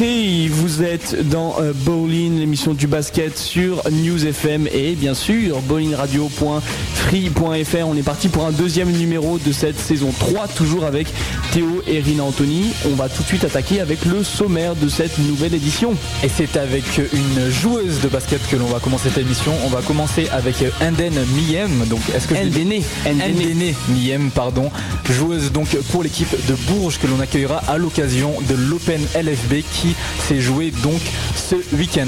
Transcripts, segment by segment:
Vous êtes dans euh, Bowling, l'émission du basket sur News FM et bien sûr bowlingradio.free.fr. On est parti pour un deuxième numéro de cette saison 3, toujours avec Théo et Rina Anthony. On va tout de suite attaquer avec le sommaire de cette nouvelle édition. Et c'est avec une joueuse de basket que l'on va commencer cette émission. On va commencer avec Inden Miem. Donc, est-ce que Ndene. Ndene Miem, pardon. Joueuse donc pour l'équipe de Bourges que l'on accueillera à l'occasion de l'Open LFB qui s'est joué donc ce week-end.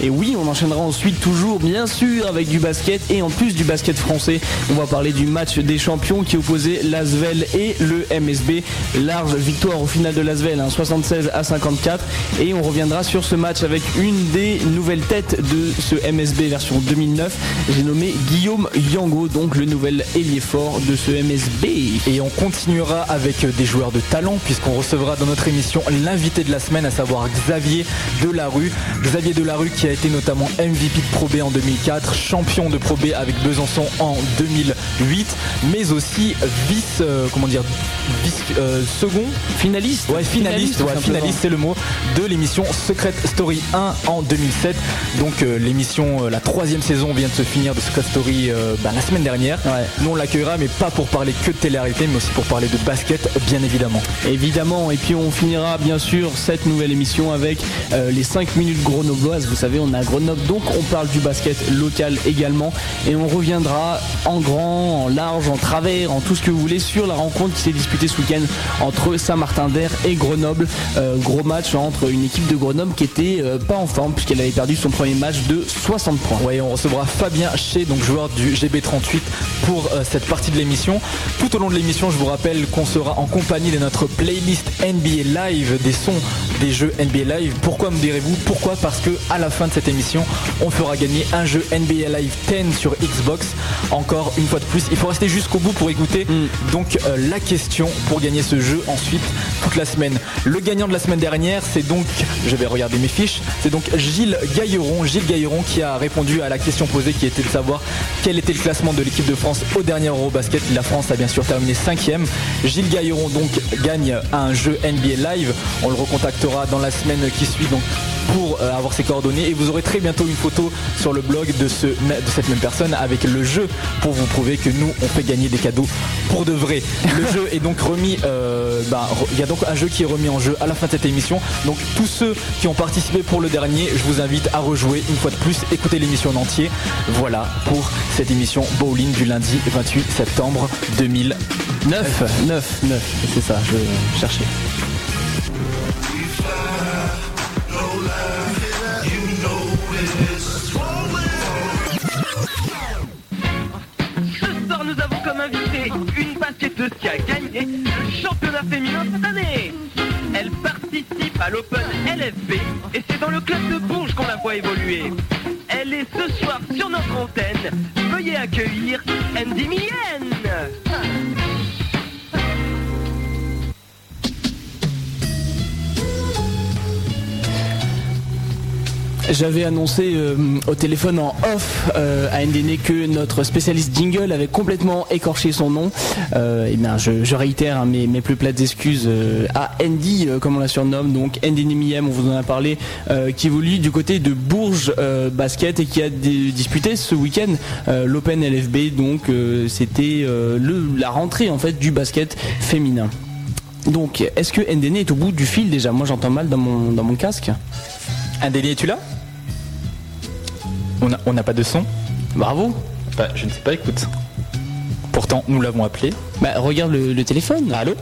Et oui, on enchaînera ensuite toujours bien sûr avec du basket et en plus du basket français, on va parler du match des champions qui opposait l'Asvel et le MSB. Large victoire au final de l'Asvel, 76 à 54 et on reviendra sur ce match avec une des nouvelles têtes de ce MSB version 2009. J'ai nommé Guillaume Yango, donc le nouvel ailier fort de ce MSB. Et on continuera avec des joueurs de talent puisqu'on recevra dans notre émission l'invité de la semaine, à savoir Xavier Delarue. Xavier Delarue qui a été notamment MVP de Pro B en 2004, champion de Pro B avec Besançon en 2008, mais aussi vice, euh, comment dire, vice euh, second Finaliste Ouais, finaliste, ouais, finaliste, c'est le mot, de l'émission Secret Story 1 en 2007. Donc euh, l'émission, la troisième saison vient de se finir de Secret Story bah, la semaine dernière. Ouais. Nous on l'accueillera, mais pas pour parler que de télé-réalité, mais aussi pour parler de basket, bien évidemment. Évidemment, et puis on finira bien sûr cette nouvelle émission avec les 5 minutes grenobloises. Vous savez, on a Grenoble, donc on parle du basket local également. Et on reviendra en grand, en large, en travers, en tout ce que vous voulez sur la rencontre qui s'est disputée ce week-end entre Saint-Martin-d'Air et Grenoble. Euh, gros match entre une équipe de Grenoble qui était euh, pas en forme puisqu'elle avait perdu son premier match de 60 points. Ouais, on recevra Fabien Chez, donc joueur du GB38 pour euh, cette partie de l'émission. Tout au long de l'émission, je vous rappelle qu'on sera en compagnie de notre playlist NBA Live, des sons des jeux NBA Live. Pourquoi me direz-vous? Pourquoi? Parce que à la fin de cette émission, on fera gagner un jeu NBA Live 10 sur Xbox. Encore une fois de plus, il faut rester jusqu'au bout pour écouter donc euh, la question pour gagner ce jeu ensuite toute la semaine. Le gagnant de la semaine dernière, c'est donc, je vais regarder mes fiches, c'est donc Gilles Gailleron. Gilles Gailleron qui a répondu à la question posée qui était de savoir quel était le classement de l'équipe de France au dernier Eurobasket. La France a bien sûr terminé cinquième. Gilles Gailleron donc gagne un jeu NBA Live. On le recontactera dans la semaine qui suit donc pour euh, avoir ses coordonnées et vous aurez très bientôt une photo sur le blog de, ce, de cette même personne avec le jeu pour vous prouver que nous on fait gagner des cadeaux pour de vrai. Le jeu est donc remis, euh, bah, il y a donc un jeu qui est remis en jeu à la fin de cette émission. Donc tous ceux qui ont participé pour le dernier, je vous invite à rejouer une fois de plus, écouter l'émission en entier. Voilà pour cette émission Bowling du lundi 28 septembre 2000. 9, 9, 9, c'est ça, je cherchais. Basketteuse qui a gagné le championnat féminin cette année. Elle participe à l'Open LFB et c'est dans le club de Bourges qu'on la voit évoluer. Elle est ce soir sur notre antenne. Veuillez accueillir Andy Mien. J'avais annoncé euh, au téléphone en off euh, à NDN que notre spécialiste jingle avait complètement écorché son nom. Euh, et bien, je, réitère hein, mes, plus plates excuses à Andy, comme on la surnomme, donc Andy Nemiem, on vous en a parlé, qui évolue du côté de Bourges Basket et qui a disputé ce week-end l'Open LFB. Donc, c'était la rentrée en fait du basket féminin. Donc, est-ce que NDN est au bout du fil déjà? Moi, j'entends mal dans mon, dans mon casque. Délai, es-tu là? On n'a on pas de son Bravo Bah, Je ne sais pas, écoute. Pourtant, nous l'avons appelé. Bah regarde le, le téléphone. Allô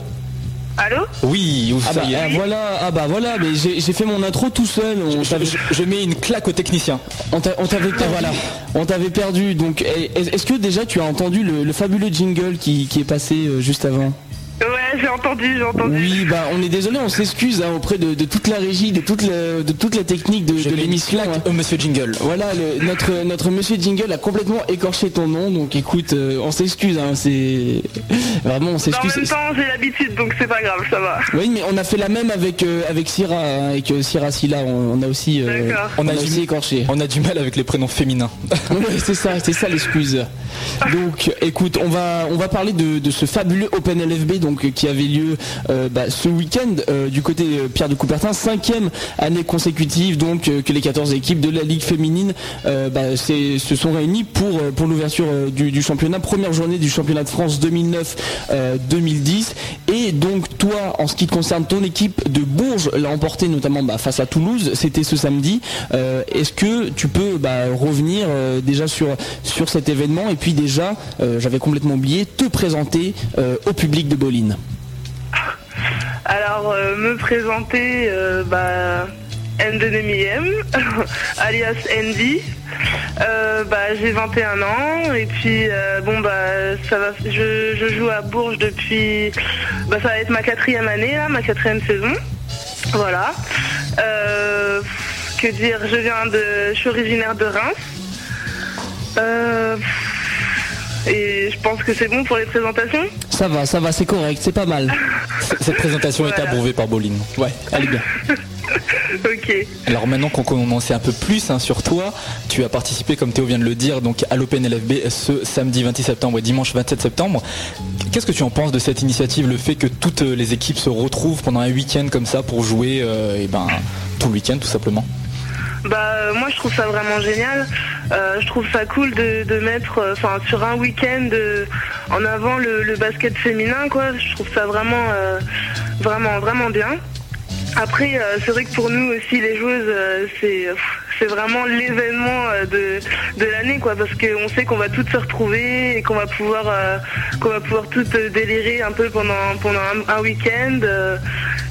Allô Oui, où Ah ça bah, y est. ah, voilà, ah bah voilà, mais j'ai j'ai fait mon intro tout seul. On Je, t'avait je- je mets une claque au technicien. on t'a- on t'avait perdu. Voilà. On t'avait perdu. Donc est- est-ce que déjà tu as entendu le, le fabuleux jingle qui, qui est passé euh, juste avant? J'ai entendu, j'ai entendu. Oui, bah on est désolé, on s'excuse hein, auprès de, de toute la régie, de toute la, de toute la technique de, de l'émission. hein. au monsieur Jingle. Voilà, le- notre notre monsieur Jingle a complètement écorché ton nom, donc écoute, euh, on s'excuse, hein, c'est vraiment on Mais en s'excuse. même temps, j'ai l'habitude, donc c'est pas grave, ça va. Oui, mais on a fait la même avec euh, avec Syrah, hein, avec euh, Syrah Silla, on, on a aussi euh, on a On a aussi écorché. On a du mal avec les prénoms féminins. Ouais, c'est ça, c'est ça l'excuse. Donc, écoute, on va on va parler de, de ce fabuleux Open LFB donc qui avait lieu bah, ce week-end du côté Pierre de Coubertin, cinquième année consécutive donc que les 14 équipes de la Ligue féminine bah, se sont réunies pour, pour l'ouverture du, championnat, première journée du championnat de France 2009-2010. Et donc toi, en ce qui te concerne ton équipe de Bourges, l'a emporté notamment bah, face à Toulouse, c'était ce samedi. Est-ce que tu peux revenir déjà sur, sur cet événement? Et puis déjà, j'avais complètement oublié, te présenter au public de Boline Alors, euh, me présenter, euh, bah, alias Andy. Euh, bah, j'ai 21 ans et puis bon bah ça va je, joue à Bourges depuis bah, ça va être ma quatrième année ma quatrième saison. Voilà. Que dire je viens de je suis originaire de Reims et je pense que c'est bon pour les présentations. Ça va, ça va, c'est correct, c'est pas mal. Cette présentation est approuvée par Boline. Ouais, allez bien. ok. Alors maintenant qu'on commence un peu plus hein, sur toi, tu as participé, comme Théo vient de le dire, donc à l'Open LFB ce samedi 26 septembre et dimanche 27 septembre. Qu'est-ce que tu en penses de cette initiative, le fait que toutes les équipes se retrouvent pendant un week-end comme ça pour jouer euh, eh ben, tout le week-end tout simplement? Bah euh, moi je trouve ça vraiment génial. Euh, je trouve ça cool de, mettre euh, sur un week-end en avant le, basket féminin quoi. Je trouve ça vraiment vraiment vraiment bien. Après c'est vrai que pour nous aussi les joueuses c'est c'est vraiment l'événement de, de l'année quoi parce qu'on sait qu'on va toutes se retrouver et qu'on va pouvoir qu'on va pouvoir toutes délirer un peu pendant pendant un week-end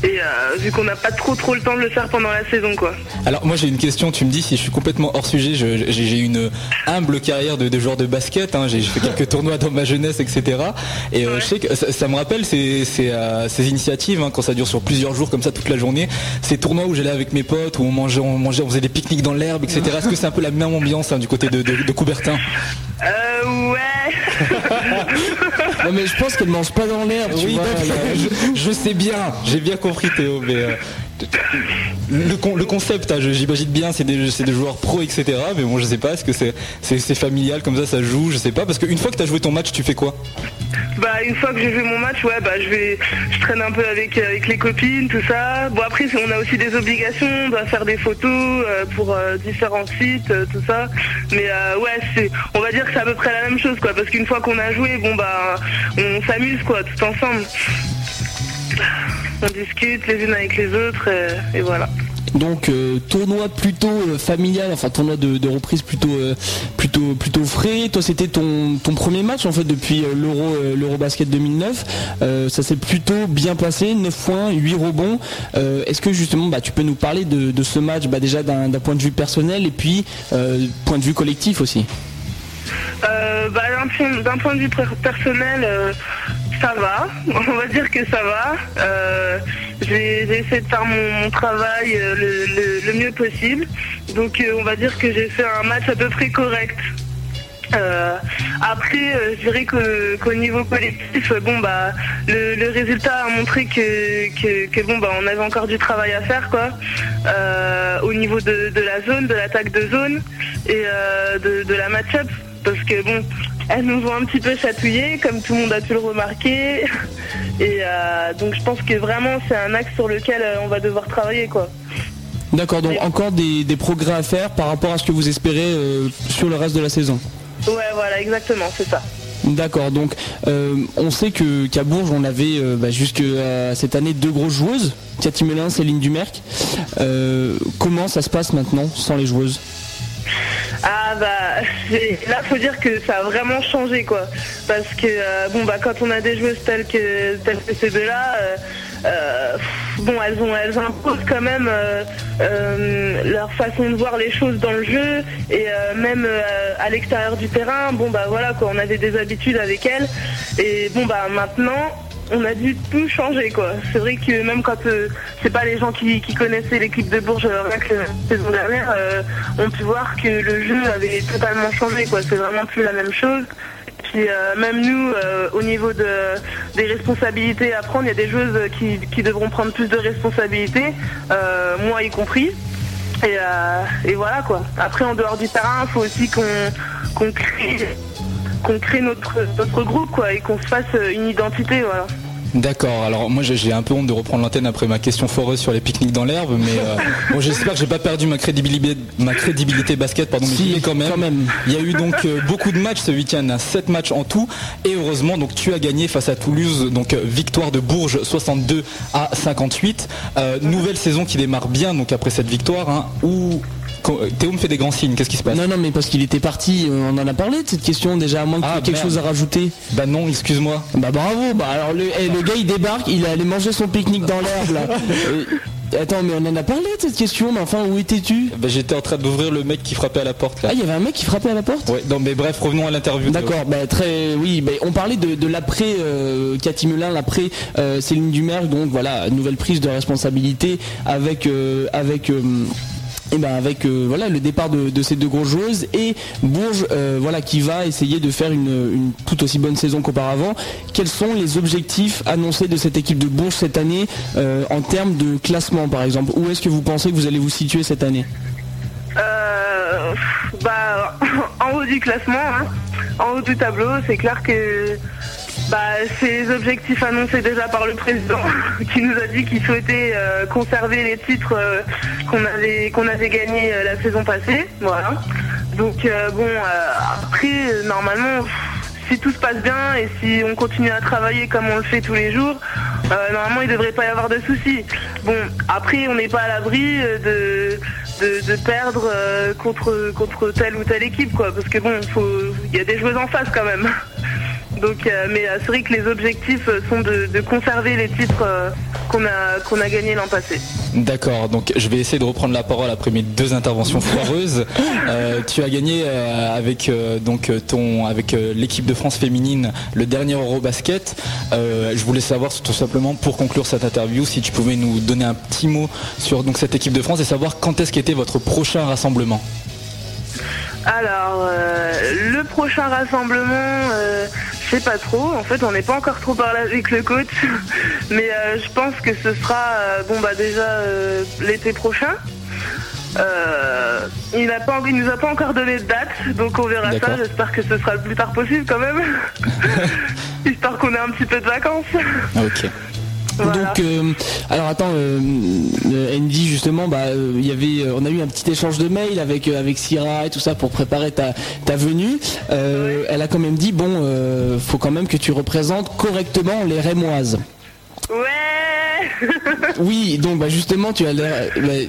et euh, vu qu'on n'a pas trop trop le temps de le faire pendant la saison quoi. Alors moi j'ai une question, tu me dis si je suis complètement hors sujet, j'ai une humble carrière de, joueur de basket, hein. j'ai fait quelques tournois dans ma jeunesse, etc. Et euh, je sais que ça, me rappelle ces, ces, euh, initiatives hein, quand ça dure sur plusieurs jours comme ça toute la journée, ces tournois où j'allais avec mes potes, où on mangeait, on mangeait, on faisait des pique-niques dans l'herbe, etc. Est-ce que c'est un peu la même ambiance hein, du côté de, de Coubertin? Euh ouais. non mais je pense qu'elle mange pas dans l'herbe. Oui, je, sais bien, j'ai bien compris Théo, mais euh, le, concept, hein, j'imagine bien, c'est des, des, joueurs pro, etc. Mais bon, je sais pas, est-ce que c'est familial comme ça, ça joue, je sais pas. Parce qu'une fois que tu as joué ton match, tu fais quoi? Bah, une fois que j'ai joué mon match, ouais, bah, je vais, je traîne un peu avec, avec les copines, tout ça. Bon, après, on a aussi des obligations, on doit faire des photos euh, pour euh, différents sites, tout ça. Mais ouais, c'est, on va dire que c'est à peu près la même chose, quoi. Parce qu'une fois qu'on a joué, bon, bah, on s'amuse, quoi, tout ensemble on discute les unes avec les autres et, voilà. Donc euh, tournoi plutôt euh, familial, enfin tournoi de, reprise plutôt euh, plutôt plutôt frais. Toi c'était ton, ton premier match en fait depuis l'Euro l'Eurobasket 2009. ça s'est plutôt bien passé, 9 points, 8 rebonds. Est-ce que justement bah, tu peux nous parler de, ce match bah, déjà d'un point de vue personnel et puis point de vue collectif aussi? Bah, D'un point de vue personnel, ça va, on va dire que ça va. Euh, j'ai essayé de faire mon, travail euh, le, mieux possible. Donc euh, on va dire que j'ai fait un match à peu près correct. après, je dirais qu'au niveau collectif, bon bah le, résultat a montré que, bon bah on avait encore du travail à faire quoi. au niveau de, la zone, de l'attaque de zone et de, de la match-up. Parce que bon, elles nous ont un petit peu chatouillé, comme tout le monde a pu le remarquer. Et euh, donc je pense que vraiment c'est un axe sur lequel euh, on va devoir travailler quoi. D'accord, donc encore des, progrès à faire par rapport à ce que vous espérez euh, sur le reste de la saison. Ouais, voilà, exactement, c'est ça. D'accord, donc on sait que qu'à Bourges on avait bah, jusque cette année deux grosses joueuses, Cathy Melin, Céline Dumerc. comment ça se passe maintenant sans les joueuses? Ah bah là faut dire que ça a vraiment changé quoi. Parce que euh, bon bah quand on a des joueuses telles que telles que ces deux-là, euh, euh, bon elles ont elles imposent quand même leur façon de voir les choses dans le jeu et même à l'extérieur du terrain. Bon bah voilà quoi, on avait des habitudes avec elles et bon bah maintenant on a dû tout changer quoi. C'est vrai que même quand euh, c'est pas les gens qui, connaissaient l'équipe de Bourges euh, la saison dernière euh, ont pu voir que le jeu avait totalement changé quoi. C'est vraiment plus la même chose. Puis même nous, au niveau de, des responsabilités à prendre, il y a des joueuses qui, devront prendre plus de responsabilités, moi y compris. Et, voilà quoi. Après en dehors du terrain, il faut aussi qu'on crée qu'on crée notre, notre groupe quoi et qu'on se fasse une identité voilà. D'accord. Alors moi j'ai un peu honte de reprendre l'antenne après ma question foreuse sur les pique-niques dans l'herbe, mais euh, bon, j'espère que j'ai pas perdu ma crédibilité, ma crédibilité basket, pardon, mais quand même. quand même. Il y a eu donc euh, beaucoup de matchs ce week-end, 7 hein, matchs en tout, et heureusement donc tu as gagné face à Toulouse, donc euh, victoire de Bourges 62 à 58. nouvelle saison qui démarre bien donc après cette victoire, hein, où Théo me fait des grands signes, qu'est-ce qui se passe Non, non, mais parce qu'il était parti, euh, on en a parlé de cette question déjà, à moins que tu ah, aies quelque chose à rajouter. Bah non, excuse-moi. Bah bravo, bah alors le, eh, le, gars il débarque, il est allé manger son pique-nique dans l'herbe là. Euh, attends, mais on en a parlé de cette question, mais enfin, où étais-tu? Bah, J'étais en train d'ouvrir le mec qui frappait à la porte. Là. Ah, il y avait un mec qui frappait à la porte? Ouais, non, mais bref, revenons à l'interview. D'accord, bah, très, oui, bah, on parlait de, l'après euh, Cathy Melin, l'après Céline Dumergue, donc voilà, nouvelle prise de responsabilité avec, avec et ben avec euh, voilà le départ de, ces deux grosses joueuses et Bourges euh, voilà qui va essayer de faire une, toute aussi bonne saison qu'auparavant. Quels sont les objectifs annoncés de cette équipe de Bourges cette année euh, en termes de classement par exemple? Où est-ce que vous pensez que vous allez vous situer cette année? Bah, en haut du classement, hein. en haut du tableau, c'est clair que bah, c'est les objectifs annoncés déjà par le président qui nous a dit qu'il souhaitait euh, conserver les titres euh, qu'on avait qu'on avait gagnés euh, la saison passée. Voilà. Donc bon, après normalement, si tout se passe bien et si on continue à travailler comme on le fait tous les jours, normalement il ne devrait pas y avoir de soucis. Bon, après on n'est pas à l'abri de, de, perdre contre contre telle ou telle équipe quoi, parce que bon, il y a des joueuses en face quand même. Donc, euh, mais euh, c'est vrai que les objectifs euh, sont de, conserver les titres qu'on a qu'on a gagnés l'an passé. D'accord. Donc, je vais essayer de reprendre la parole après mes deux interventions foireuses. tu as gagné avec donc ton avec l'équipe de France féminine le dernier Eurobasket. je voulais savoir tout simplement pour conclure cette interview si tu pouvais nous donner un petit mot sur donc cette équipe de France et savoir quand est-ce qu'était votre prochain rassemblement. Alors, le prochain rassemblement, je sais pas trop. En fait, on n'est pas encore trop parlé avec le coach, mais euh, je pense que ce sera euh, bon bah déjà euh, l'été prochain. il n'a pas, il nous a pas encore donné de date, donc on verra ça. J'espère que ce sera le plus tard possible quand même, histoire qu'on ait un petit peu de vacances. Ok. Donc, euh, alors attends, euh, euh, Andy justement, bah, il y avait, on a eu un petit échange de mails avec avec Syrah et tout ça pour préparer ta, ta venue. Elle a quand même dit bon, faut quand même que tu représentes correctement les Rémoises. Ouais. oui, donc bah justement, tu as bah,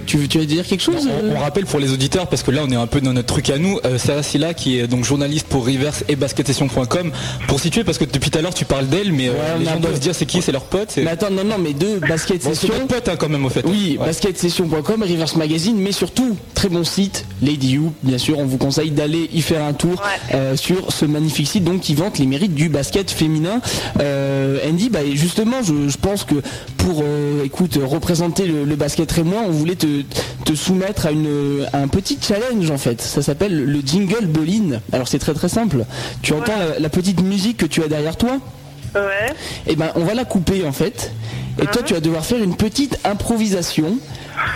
tu, veux, tu veux dire quelque chose on, rappelle pour les auditeurs parce que là on est un peu dans notre truc à nous. Euh, Sarah Silla qui est donc journaliste pour Rivers et basketsession.com pour situer parce que depuis tout à l'heure tu parles d'elle, mais euh, les gens doivent se dire c'est qui, c'est leur pote? Mais attends, non, non, mais deux basket session. pote hein, quand même au fait. Oui, basketsession.com, Rivers Magazine, mais surtout très bon site, Lady You. Bien sûr, on vous conseille d'aller y faire un tour euh, sur ce magnifique site donc qui vante les mérites du basket féminin. Andy, bah justement, je, je pense que pour euh, écoute représenter le, basket et moi, on voulait te, soumettre à, une, un petit challenge en fait. Ça s'appelle le jingle Bolin. Alors c'est très très simple. Tu entends la, petite musique que tu as derrière toi? Ouais. Et eh ben on va la couper en fait. Et toi tu vas devoir faire une petite improvisation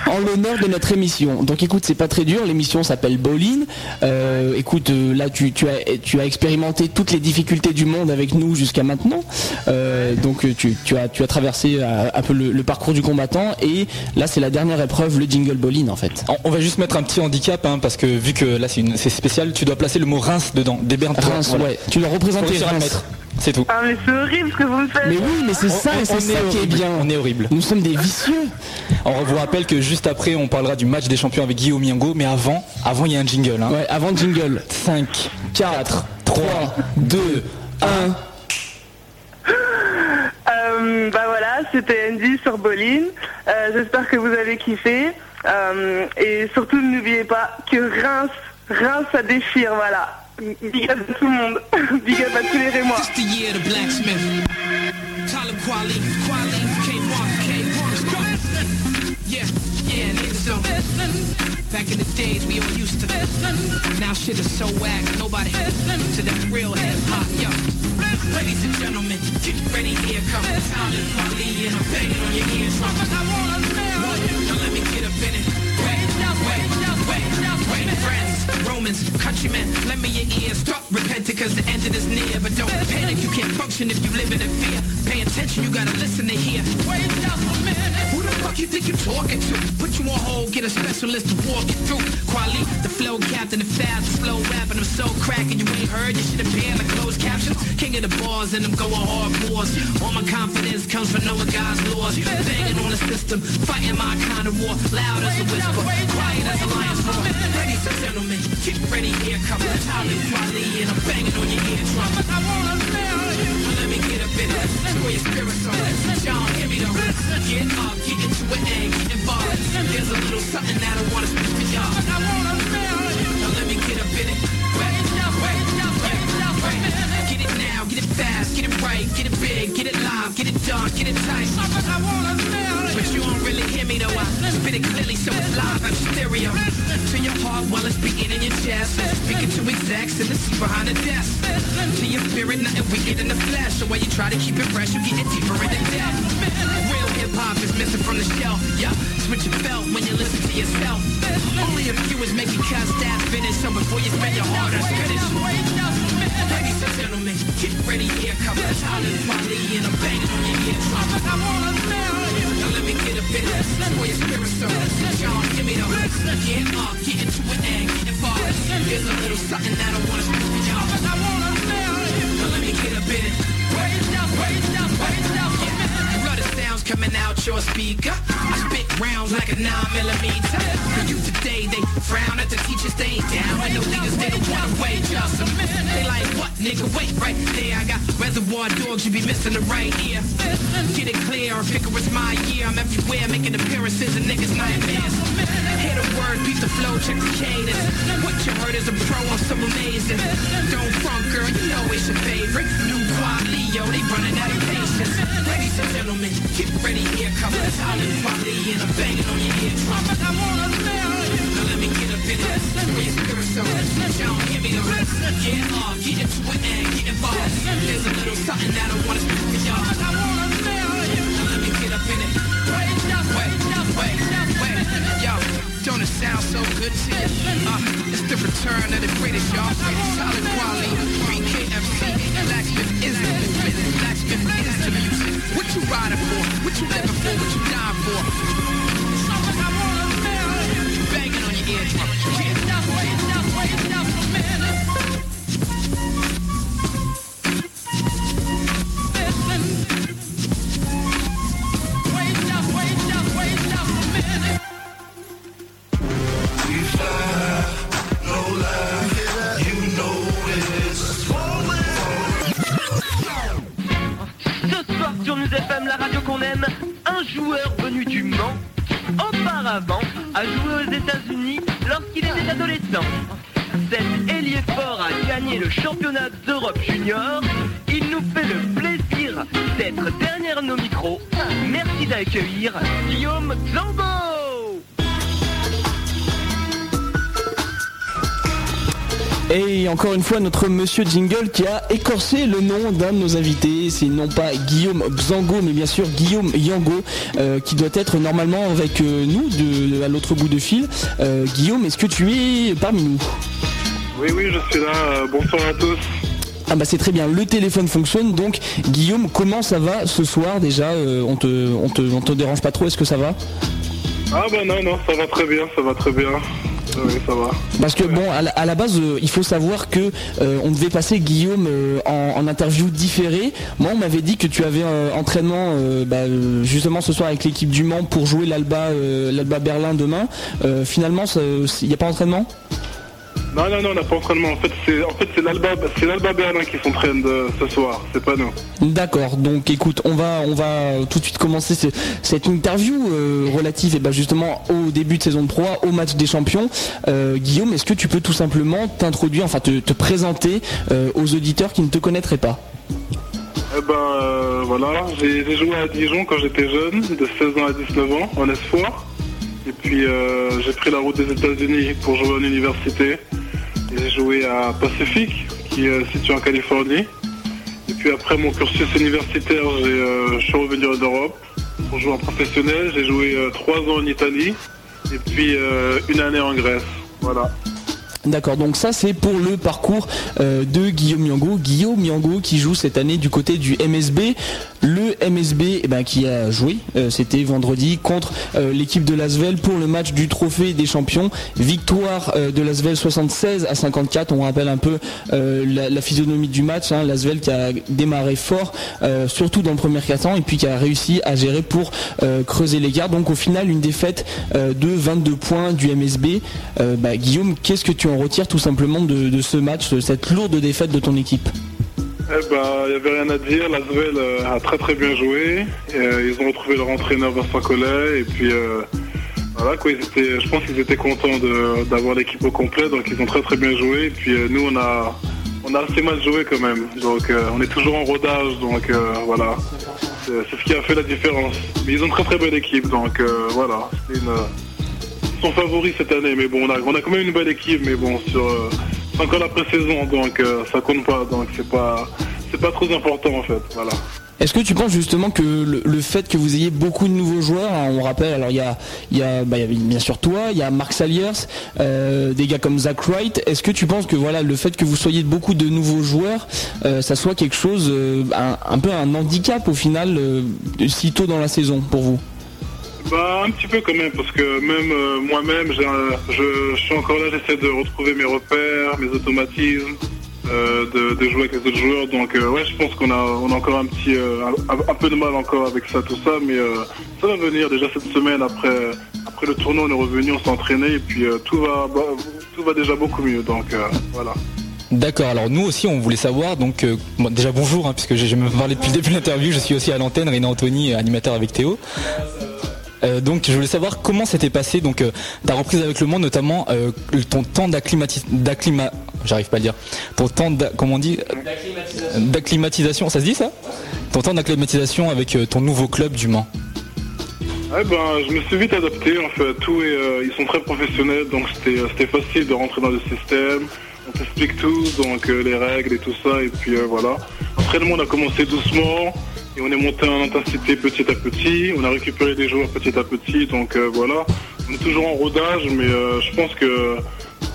en l'honneur de notre émission. Donc écoute, c'est pas très dur, l'émission s'appelle Bolin. Euh, écoute, euh, là tu, as, tu as expérimenté toutes les difficultés du monde avec nous jusqu'à maintenant. Euh, donc tu, as, tu as traversé un peu le, parcours du combattant et là c'est la dernière épreuve, le jingle Bolin en fait. On va juste mettre un petit handicap hein, parce que vu que là c'est spécial, tu dois placer le mot rince dedans. Des Reims, ouais. Tu dois représenter Reims. C'est tout. Ah mais c'est horrible ce que vous me faites. Mais oui, mais c'est ça, c'est ça qui est bien. On est horrible. Nous sommes des vicieux. On vous rappelle que juste après, on parlera du match des champions avec Guillaume Yango, mais avant, avant il y a un jingle. Hein. Ouais, avant le jingle. 5, 4, 3, 2, 1. bah voilà, c'était Andy sur Bolin. Euh, j'espère que vous avez kiffé. Euh, et surtout, n'oubliez pas que Reims, Reims, ça déchire, voilà. Big up à tout le monde. Big up à tous les Rémois. Back in the days we all used to. Now shit is so nobody real hip hop. Ladies and gentlemen, ready, here comes and on your ears. I wanna let me get up in it. Romans, countrymen, lend me your ears. Stop repenting cause the end of this near. But don't panic, you can't function if you live in fear. Pay attention, you gotta listen to hear. Wait just a minute. Fuck you think you're talking to? Put you on hold, get a specialist to walk you through. Quali, the flow captain, the fast, slow rapping, I'm so cracking, you ain't heard. You should have been the closed captions. King of the bars, and I'm going hard wars. All my confidence comes from knowing God's laws. Banging on the system, fighting my kind of war. Loud as a whisper, quiet as a lion's roar. Ladies and gentlemen, get ready, here comes the Tyler Quali, and I'm banging on your eardrum. I wanna. Let me get a bit of where your spirit's on. John, give me the Get up, get into it, and get involved. There's a little something that I wanna speak to y'all. I wanna smell you. Now let me get a bit of wait, wait, wait, wait. Get it now, get it fast, get it right, get it big, get it live, get it done, get it tight. I wanna smell you. But you don't really hear me though. I spit it clearly, so it's live and stereo. To your heart while it's beating in your chest. Speaking to execs in the seat behind the desk. To your spirit, nothing wicked in the flesh. So while you try to keep it fresh, you get it deeper in the depth. Real hip hop is missing from the shelf. Yeah, switch your belt when you listen to yourself. Only a few is making cuts that finish. So before you spend your heart on finish. Ladies and gentlemen, get ready, here comes the Tyler Quali, and I'm banging on your eardrum. I wanna smell you. Now let me get a bit of for your spirit, sir. John, give me the get up, get into it, and get involved. Here's a little something that I wanna speak to y'all. I wanna smell you. Now let me get a bit of wait, just wait, just wait, just yeah. Blood sounds coming out your speaker. I spit rounds like a 9 millimeter. The youth today, they frown at the teachers they ain't down. And the leaders, they don't wanna wait just a minute. They like, what, nigga, wait right there. I got reservoir dogs, you be missing the right ear. Get it clear, or figure it's my year. I'm everywhere, making appearances and niggas nightmares. Hear the word, beat the flow, check the cadence. What you heard is a pro, I'm so amazing. Don't front, girl, you know it's your favorite. New Quad Leo, they running out of patience. Ladies and gentlemen, ready, here comes the Tyler Quali, and I'm banging on your eardrum. I wanna smell you. Now let me get a bit of where your spirit so John, give me the Get off, get into it and get involved. There's a little something that I wanna speak to y'all. I wanna smell you. Now let me get up in it. Wait, just wait, just wait, just wait. Yo, don't it sound so good to you? Uh, it's the return of the greatest, y'all. Solid quality, BKFC, Blacksmith is the movement. Blacksmith is the music. What you riding for? What you living for? What you dying for? Banging on your eardrum. La radio qu'on aime, un joueur venu du Mans, auparavant, a joué aux États-Unis lorsqu'il était adolescent. Cet ailier fort a gagné le championnat d'Europe junior. Il nous fait le plaisir d'être derrière nos micros. Merci d'accueillir Guillaume Zambo. Et encore une fois, notre monsieur Jingle qui a écorcé le nom d'un de nos invités. C'est non pas Guillaume Bzango, mais bien sûr Guillaume Yango, euh, qui doit être normalement avec euh, nous de, à l'autre bout de fil. Euh, Guillaume, est-ce que tu es parmi nous? Oui, oui, je suis là. Bonsoir à tous. Ah bah c'est très bien, le téléphone fonctionne. Donc Guillaume, comment ça va ce soir déjà? On, te, on, te, on te dérange pas trop Est-ce que ça va? Ah bah non, non, ça va très bien, ça va très bien. Parce que bon, à la, base, euh, il faut savoir que euh, on devait passer Guillaume euh, en, interview différée. Moi, on m'avait dit que tu avais entraînement bah, justement ce soir avec l'équipe du Mans pour jouer l'Alba, l'Alba Berlin demain. Finalement, il n'y a pas d'entraînement? Non, non, non, on n'a pas entraînement. En fait, c'est en fait, l'Alba, Berlin qui s'entraîne de- ce soir. C'est pas nous. D'accord. Donc, écoute, on va, on va tout de suite commencer ce- cette interview euh, relative, et ben justement au début de saison de Pro, A, au match des champions. Euh, Guillaume, est-ce que tu peux tout simplement t'introduire, enfin te, te présenter euh, aux auditeurs qui ne te connaîtraient pas? Eh ben, euh, voilà, j'ai joué à Dijon quand j'étais jeune, de 16 ans à 19 ans, en espoir. Et puis, euh, j'ai pris la route des États-Unis pour jouer en université. J'ai joué à Pacific, qui est situé en Californie. Et puis après mon cursus universitaire, euh, je suis revenu en Europe pour jouer en professionnel. J'ai joué euh, trois ans en Italie et puis euh, une année en Grèce. Voilà. D'accord, donc ça c'est pour le parcours euh, de Guillaume Yango. Guillaume Yango qui joue cette année du côté du MSB. Le MSB eh ben, qui a joué, euh, c'était vendredi, contre euh, l'équipe de Lasvel pour le match du trophée des champions. Victoire euh, de Lasvel 76 à 54. On rappelle un peu la, physionomie du match. Hein. Lasvel qui a démarré fort, surtout dans le premier quart temps, et puis qui a réussi à gérer pour creuser l'écart. Donc au final, une défaite de 22 points du MSB. Bah, Guillaume, qu'est-ce que tu en retires tout simplement de ce match, de cette lourde défaite de ton équipe? Eh ben, il n'y avait rien à dire. Lasvel euh, a très très bien joué. Euh, ils ont retrouvé leur entraîneur Vincent Collet. Et puis euh, voilà quoi, je pense qu'ils étaient contents d'avoir l'équipe au complet. Donc ils ont très très bien joué. Et puis nous on a on a assez mal joué quand même. Donc on est toujours en rodage. Donc voilà. C'est ce qui a fait la différence. Mais ils ont une très très belle équipe. Donc voilà. Une, ils sont favoris cette année. Mais bon on a, on a quand même une belle équipe. Mais bon sur encore la pré-saison, donc euh, ça compte pas, donc c'est pas c'est pas trop important en fait, voilà. Est-ce que tu penses justement que le, fait que vous ayez beaucoup de nouveaux joueurs, hein, on rappelle, alors il bah, y a bien sûr toi, il y a Mark Saliers, euh, des gars comme Zach Wright, est-ce que tu penses que voilà le fait que vous soyez beaucoup de nouveaux joueurs, euh, ça soit quelque chose, un, un, peu un handicap au final, si tôt dans la saison pour vous? Bah un petit peu quand même parce que même euh, moi-même je, suis encore là, j'essaie de retrouver mes repères, mes automatismes, euh, de, jouer avec les autres joueurs. Donc euh, ouais je pense qu'on a on a encore un petit un, peu de mal encore avec ça tout ça, mais ça va venir déjà cette semaine après après le tournoi on est revenu, on s'est entraîné et puis tout va bah, tout va déjà beaucoup mieux. Donc voilà. D'accord, alors nous aussi on voulait savoir, donc déjà bonjour, hein, puisque j'ai me parlé depuis le début de l'interview, je suis aussi à l'antenne, Rina Anthony, animateur avec Théo. Euh, donc je voulais savoir comment s'était passé donc euh, ta reprise avec le monde, notamment euh, ton temps d'acclimatisation, j'arrive pas à dire, ton temps comment on dit? D'acclimatisation, ça se dit ça? Ton temps d'acclimatisation avec ton nouveau club du Mans. Ben, je me suis vite adapté en fait. Tout est, ils sont très professionnels, donc c'était facile de rentrer dans le système. On t'explique tout, donc les règles et tout ça, et puis voilà. Après le monde a commencé doucement. Et on est monté en intensité petit à petit, on a récupéré des joueurs petit à petit, donc euh, voilà. On est toujours en rodage, mais euh, je pense que,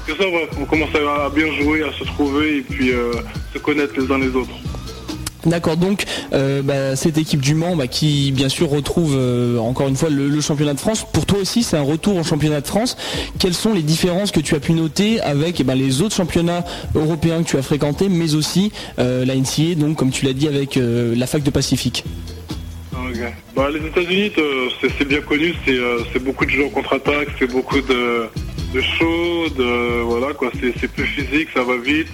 ça va. On commence à, bien jouer, à se trouver et puis euh, se connaître les uns les autres. D'accord, donc euh, bah, cette équipe du Mans bah, qui bien sûr retrouve euh, encore une fois le, championnat de France, pour toi aussi c'est un retour au championnat de France. Quelles sont les différences que tu as pu noter avec eh ben, les autres championnats européens que tu as fréquentés, mais aussi euh, la NCA, donc comme tu l'as dit avec la fac de Pacifique? Bah, Les États-Unis, c'est bien connu, c'est beaucoup de jeux en contre-attaque, c'est beaucoup de, de c'est plus physique, ça va vite.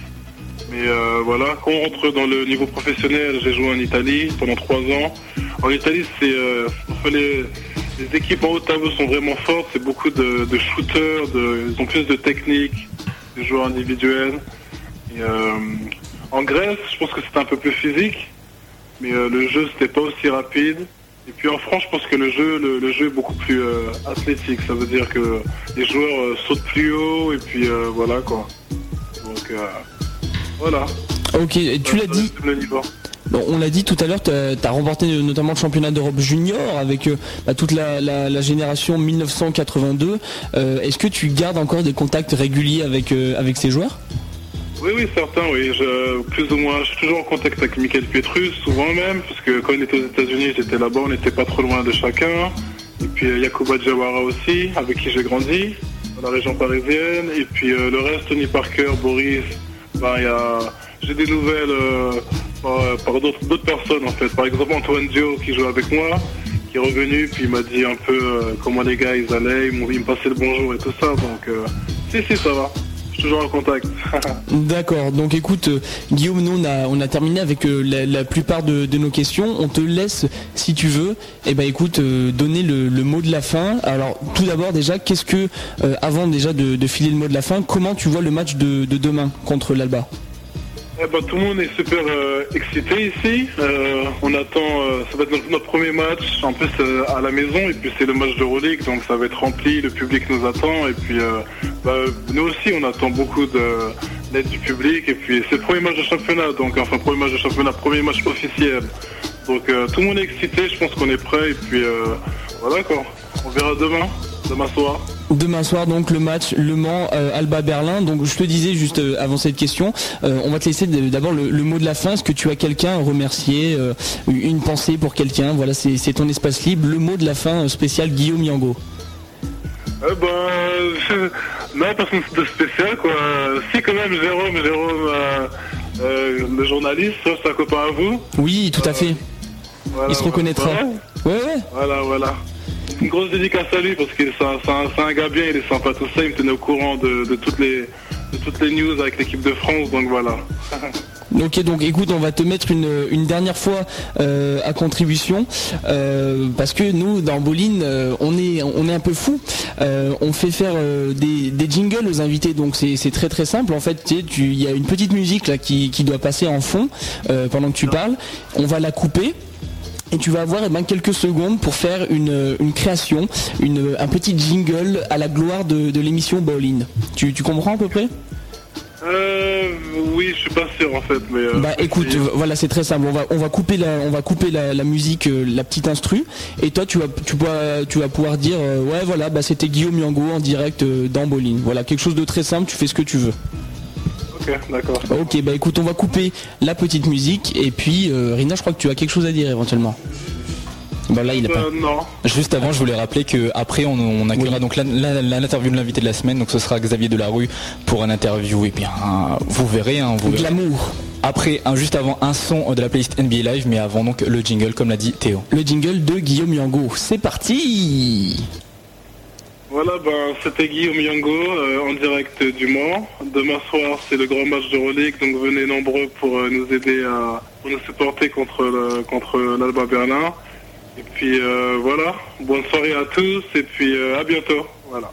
Mais euh, voilà, quand on rentre dans le niveau professionnel, j'ai joué en Italie pendant trois ans. En Italie, euh, les, équipes en haut tableau sont vraiment fortes. C'est beaucoup de, shooters, ils ont plus de technique, de joueurs individuels. Euh, en Grèce, je pense que c'était un peu plus physique, mais le jeu c'était pas aussi rapide. Et puis en France, je pense que le jeu, est beaucoup plus athlétique. Ça veut dire que les joueurs sautent plus haut et puis voilà quoi. Voilà. Ok, et tu l'as dit. on l'a dit tout à l'heure, tu as, remporté notamment le championnat d'Europe junior avec euh, bah, toute la, génération 1982. Euh, est-ce que tu gardes encore des contacts réguliers avec, euh, avec ces joueurs? Oui, oui, certains, oui. Je, plus ou moins, je suis toujours en contact avec Michael Pietrus, souvent même, parce que quand il était aux États-Unis, j'étais là-bas, on n'était pas trop loin de chacun. Et puis Yakuba Jawara aussi, avec qui j'ai grandi, dans la région parisienne. Et puis le reste, Tony Parker, Boris, ben, j'ai des nouvelles euh, par, d'autres personnes en fait. Par exemple Antoine Dio qui joue avec moi, qui est revenu, puis il m'a dit un peu euh, comment les gars ils allaient, ils, me passaient le bonjour et tout ça. Donc euh, si si ça va. En contact. D'accord, donc écoute Guillaume, nous on a, on a terminé avec la, plupart de, nos questions. On te laisse, si tu veux, et eh ben écoute, donner le, mot de la fin. Alors tout d'abord déjà, qu'est-ce que, avant déjà de, filer le mot de la fin, comment tu vois le match de demain contre l'Alba? Eh ben, tout le monde est super euh, excité ici. Euh, on attend, euh, ça va être notre, premier match, en plus à la maison, et puis c'est le match de Rolex, donc ça va être rempli, le public nous attend, et puis bah, nous aussi on attend beaucoup de l'aide du public, et puis c'est le premier match de championnat, donc enfin premier match de championnat, premier match officiel. Donc tout le monde est excité, je pense qu'on est prêt, et puis voilà quoi. On verra demain, demain soir. Demain soir, donc le match Le Mans euh, Alba Berlin. Donc je te disais juste euh, avant cette question, euh, on va te laisser d'abord le, le mot de la fin. Est-ce que tu as quelqu'un à remercier, une pensée pour quelqu'un? Voilà, c'est ton espace libre. Le mot de la fin spécial Guillaume Yango. Ben, euh, non, personne de spécial, quoi. Si, quand même, Jérôme, Jérôme, le journaliste, ça, c'est un copain à vous. Oui, tout à fait. Voilà, Il se reconnaîtra. ouais. Voilà, voilà. Une grosse dédicace à lui parce qu'il est un, c'est un- gars bien, il est sympa tout ça, il me tenait au courant de, de toutes les de toutes les news avec l'équipe de France, donc voilà. Ok, donc écoute, on va te mettre une, une dernière fois euh, à contribution euh, parce que nous, dans Boline, euh, on est on est un peu fou. Euh, on fait faire euh, des, des jingles aux invités, donc c'est très très simple. En fait, tu sais, tu- il y a une petite musique là qui, qui doit passer en fond euh, pendant que tu parles. On va la couper. Et tu vas avoir eh ben, quelques secondes pour faire une, une création, une, un petit jingle à la gloire de, de l'émission Bowling. Tu, tu comprends à peu près? Euh, oui, je suis pas sûr en fait, mais. euh, Bah écoute, si- voilà c'est très simple. On va on va couper la on va couper la, la musique, euh, la petite instru, et toi tu vas tu vas tu vas pouvoir dire euh, ouais voilà bah c'était Guillaume Yango en direct euh, dans Bolin. Voilà quelque chose de très simple. Tu fais ce que tu veux. Ok, d'accord. Ok bah écoute on va couper la petite musique et puis euh, Rina je crois que tu as quelque chose à dire éventuellement. Bah là il a pas. Euh, non. Juste avant, je voulais rappeler que après on, on accueillera Oui. donc l'interview de l'invité de la semaine, donc ce sera Xavier Delarue pour un interview. Et bien, vous verrez, hein, vous verrez. Glamour. Après, un, juste avant, un son de la playlist NBA Live, mais avant donc le jingle, comme l'a dit Théo. Le jingle de Guillaume Yango. C'est parti. Voilà, ben c'était Guillaume Yango euh, en direct du Mans. Demain soir, c'est le grand match de Euroleague, donc venez nombreux pour euh, nous aider à nous supporter contre contre l'Alba Berlin. Et puis euh, voilà, bonne soirée à tous et puis euh, à bientôt. Voilà.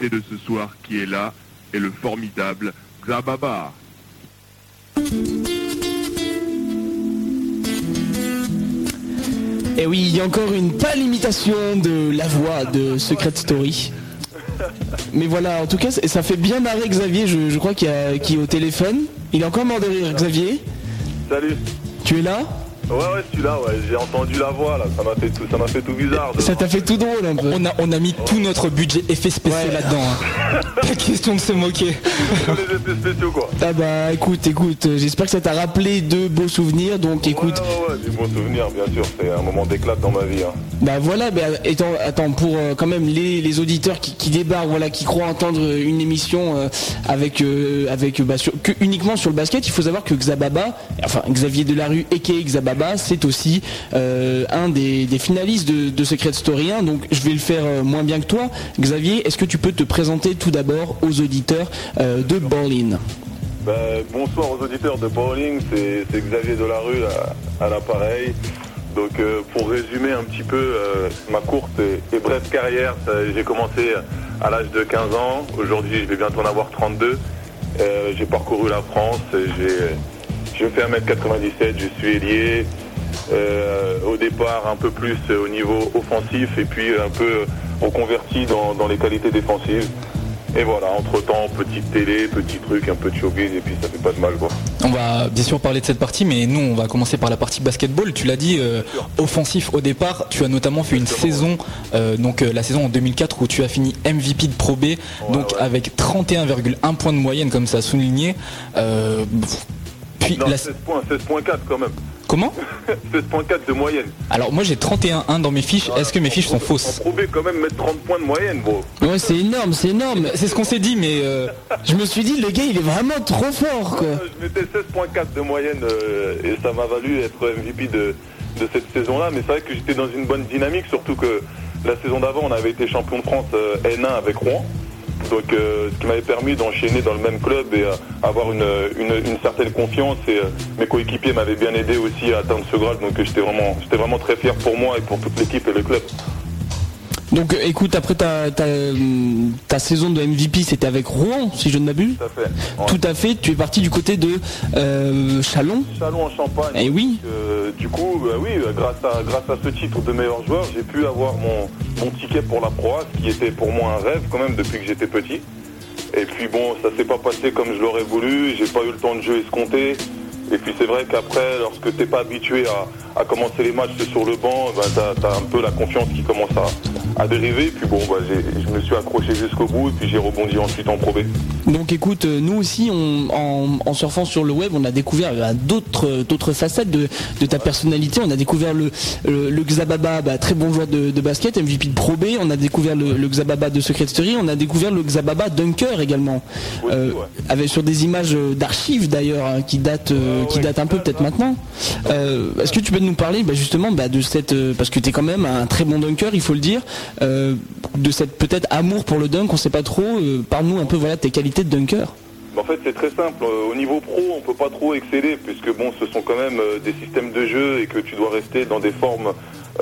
L'invité de ce soir qui est là est le formidable Xababa. Et oui, il y a encore une pâle imitation de la voix de Secret Story. Mais voilà, en tout cas, ça fait bien marrer Xavier, je, je crois qu'il est qui est au téléphone. Il est encore mort de rire, Xavier. Salut. Tu es là? Ouais, ouais, je suis là, ouais. J'ai entendu la voix, là. Ça m'a fait tout, ça m'a fait tout bizarre. de- Ça t'a fait tout drôle un peu. On a, on a mis tout notre budget effets spéciaux Ouais. là-dedans. hein. Pas question de se moquer. Tous les effets spéciaux, quoi. Ah bah écoute, écoute, euh, j'espère que ça t'a rappelé de beaux souvenirs, donc écoute. Ouais, ouais, ouais, des bons souvenirs, bien sûr. C'est un moment d'éclat dans ma vie. Hein. Bah voilà, bah, étant, attends, pour euh, quand même les, les auditeurs qui, qui débarquent, voilà, qui croient entendre une émission euh, avec, euh, avec bah, sur- que uniquement sur le basket, il faut savoir que Xababa, enfin Xavier Delarue et Xababa, c'est aussi euh, un des, finalistes de, Secret Story 1, donc je vais le faire euh, moins bien que toi. Xavier, est-ce que tu peux te présenter tout d'abord aux auditeurs euh, de Berlin Ben, bonsoir aux auditeurs de Bowling, c'est Xavier Delarue à, l'appareil. Donc pour résumer un petit peu ma courte et, brève carrière, j'ai commencé à l'âge de 15 ans. Aujourd'hui, je vais bientôt en avoir 32. Euh, j'ai parcouru la France. J'ai je fais 1m97, je suis ailier. Euh, au départ, un peu plus au niveau offensif et puis un peu reconverti dans, dans les qualités défensives. Et voilà, entre-temps, petite télé, petit truc, un peu de showbiz, et puis ça fait pas de mal, quoi. On va bien sûr parler de cette partie, mais nous on va commencer par la partie basketball. Tu l'as dit, euh, offensif au départ. Tu as notamment fait une saison, euh, donc euh, la saison en 2004 où tu as fini MVP de Pro B, donc ouais. avec 31,1 points de moyenne comme ça a souligné. Puis Non, la- 16 points, 16.4 quand même. comment 16.4 de moyenne. Alors moi j'ai 31,1 dans mes fiches. Est-ce que mes fiches sont fausses B, quand même, mettre 30 points de moyenne, bro. Ouais, c'est énorme, c'est énorme. C'est ce qu'on s'est dit, mais euh, Je me suis dit, le gars, il est vraiment trop fort, quoi. Je mettais 16.4 de moyenne euh, et ça m'a valu être MVP de, de cette saison-là. Mais c'est vrai que j'étais dans une bonne dynamique, surtout que la saison d'avant, on avait été champion de France euh, N1 avec Rouen. Donc, euh, ce qui m'avait permis d'enchaîner dans le même club et euh, avoir une, certaine confiance. Et euh, mes coéquipiers m'avaient bien aidé aussi à atteindre ce grade. Donc, j'étais vraiment, j'étais vraiment très fier pour moi et pour toute l'équipe et le club. Donc euh, écoute, après ta, ta, ta saison de MVP, c'était avec Rouen, si je ne m'abuse. Tout à fait. Ouais. Tout à fait, tu es parti du côté de euh, Chalon. Chalon en Champagne. Eh oui. Euh, du coup, bah oui, grâce à, grâce à ce titre de meilleur joueur, j'ai pu avoir mon, mon ticket pour la Pro ce qui était pour moi un rêve quand même depuis que j'étais petit. Et puis bon, ça s'est pas passé comme je l'aurais voulu, j'ai pas eu le temps de jeu escompté. Et puis c'est vrai qu'après, lorsque t'es pas habitué à, à commencer les matchs sur le banc, bah, t'as, t'as un peu la confiance qui commence à, à dériver. Puis bon, bah, je me suis accroché jusqu'au bout et puis j'ai rebondi ensuite en Pro B. Donc écoute, euh, nous aussi, on, en, en surfant sur le web, on a découvert euh, d'autres d'autres facettes de, de ta personnalité. On a découvert le, le, le Xababa, bah, très bon joueur de, de basket, MVP de Pro B. On a découvert le, le Xababa de Secret Story. On a découvert le Xababa Dunker également. Euh, ouais. avec sur des images euh, d'archives d'ailleurs hein, qui datent euh, qui ouais, datent un peu peut-être maintenant. Euh, Est-ce que tu peux nous parler bah, justement bah, de cette euh, parce que tu es quand même un très bon dunker, il faut le dire, euh, de cette peut-être amour pour le dunk, on sait pas trop. euh, Parle-nous un peu voilà tes qualités de dunker. En fait, c'est très simple. Au niveau pro, on peut pas trop exceller puisque bon, ce sont quand même des systèmes de jeu et que tu dois rester dans des formes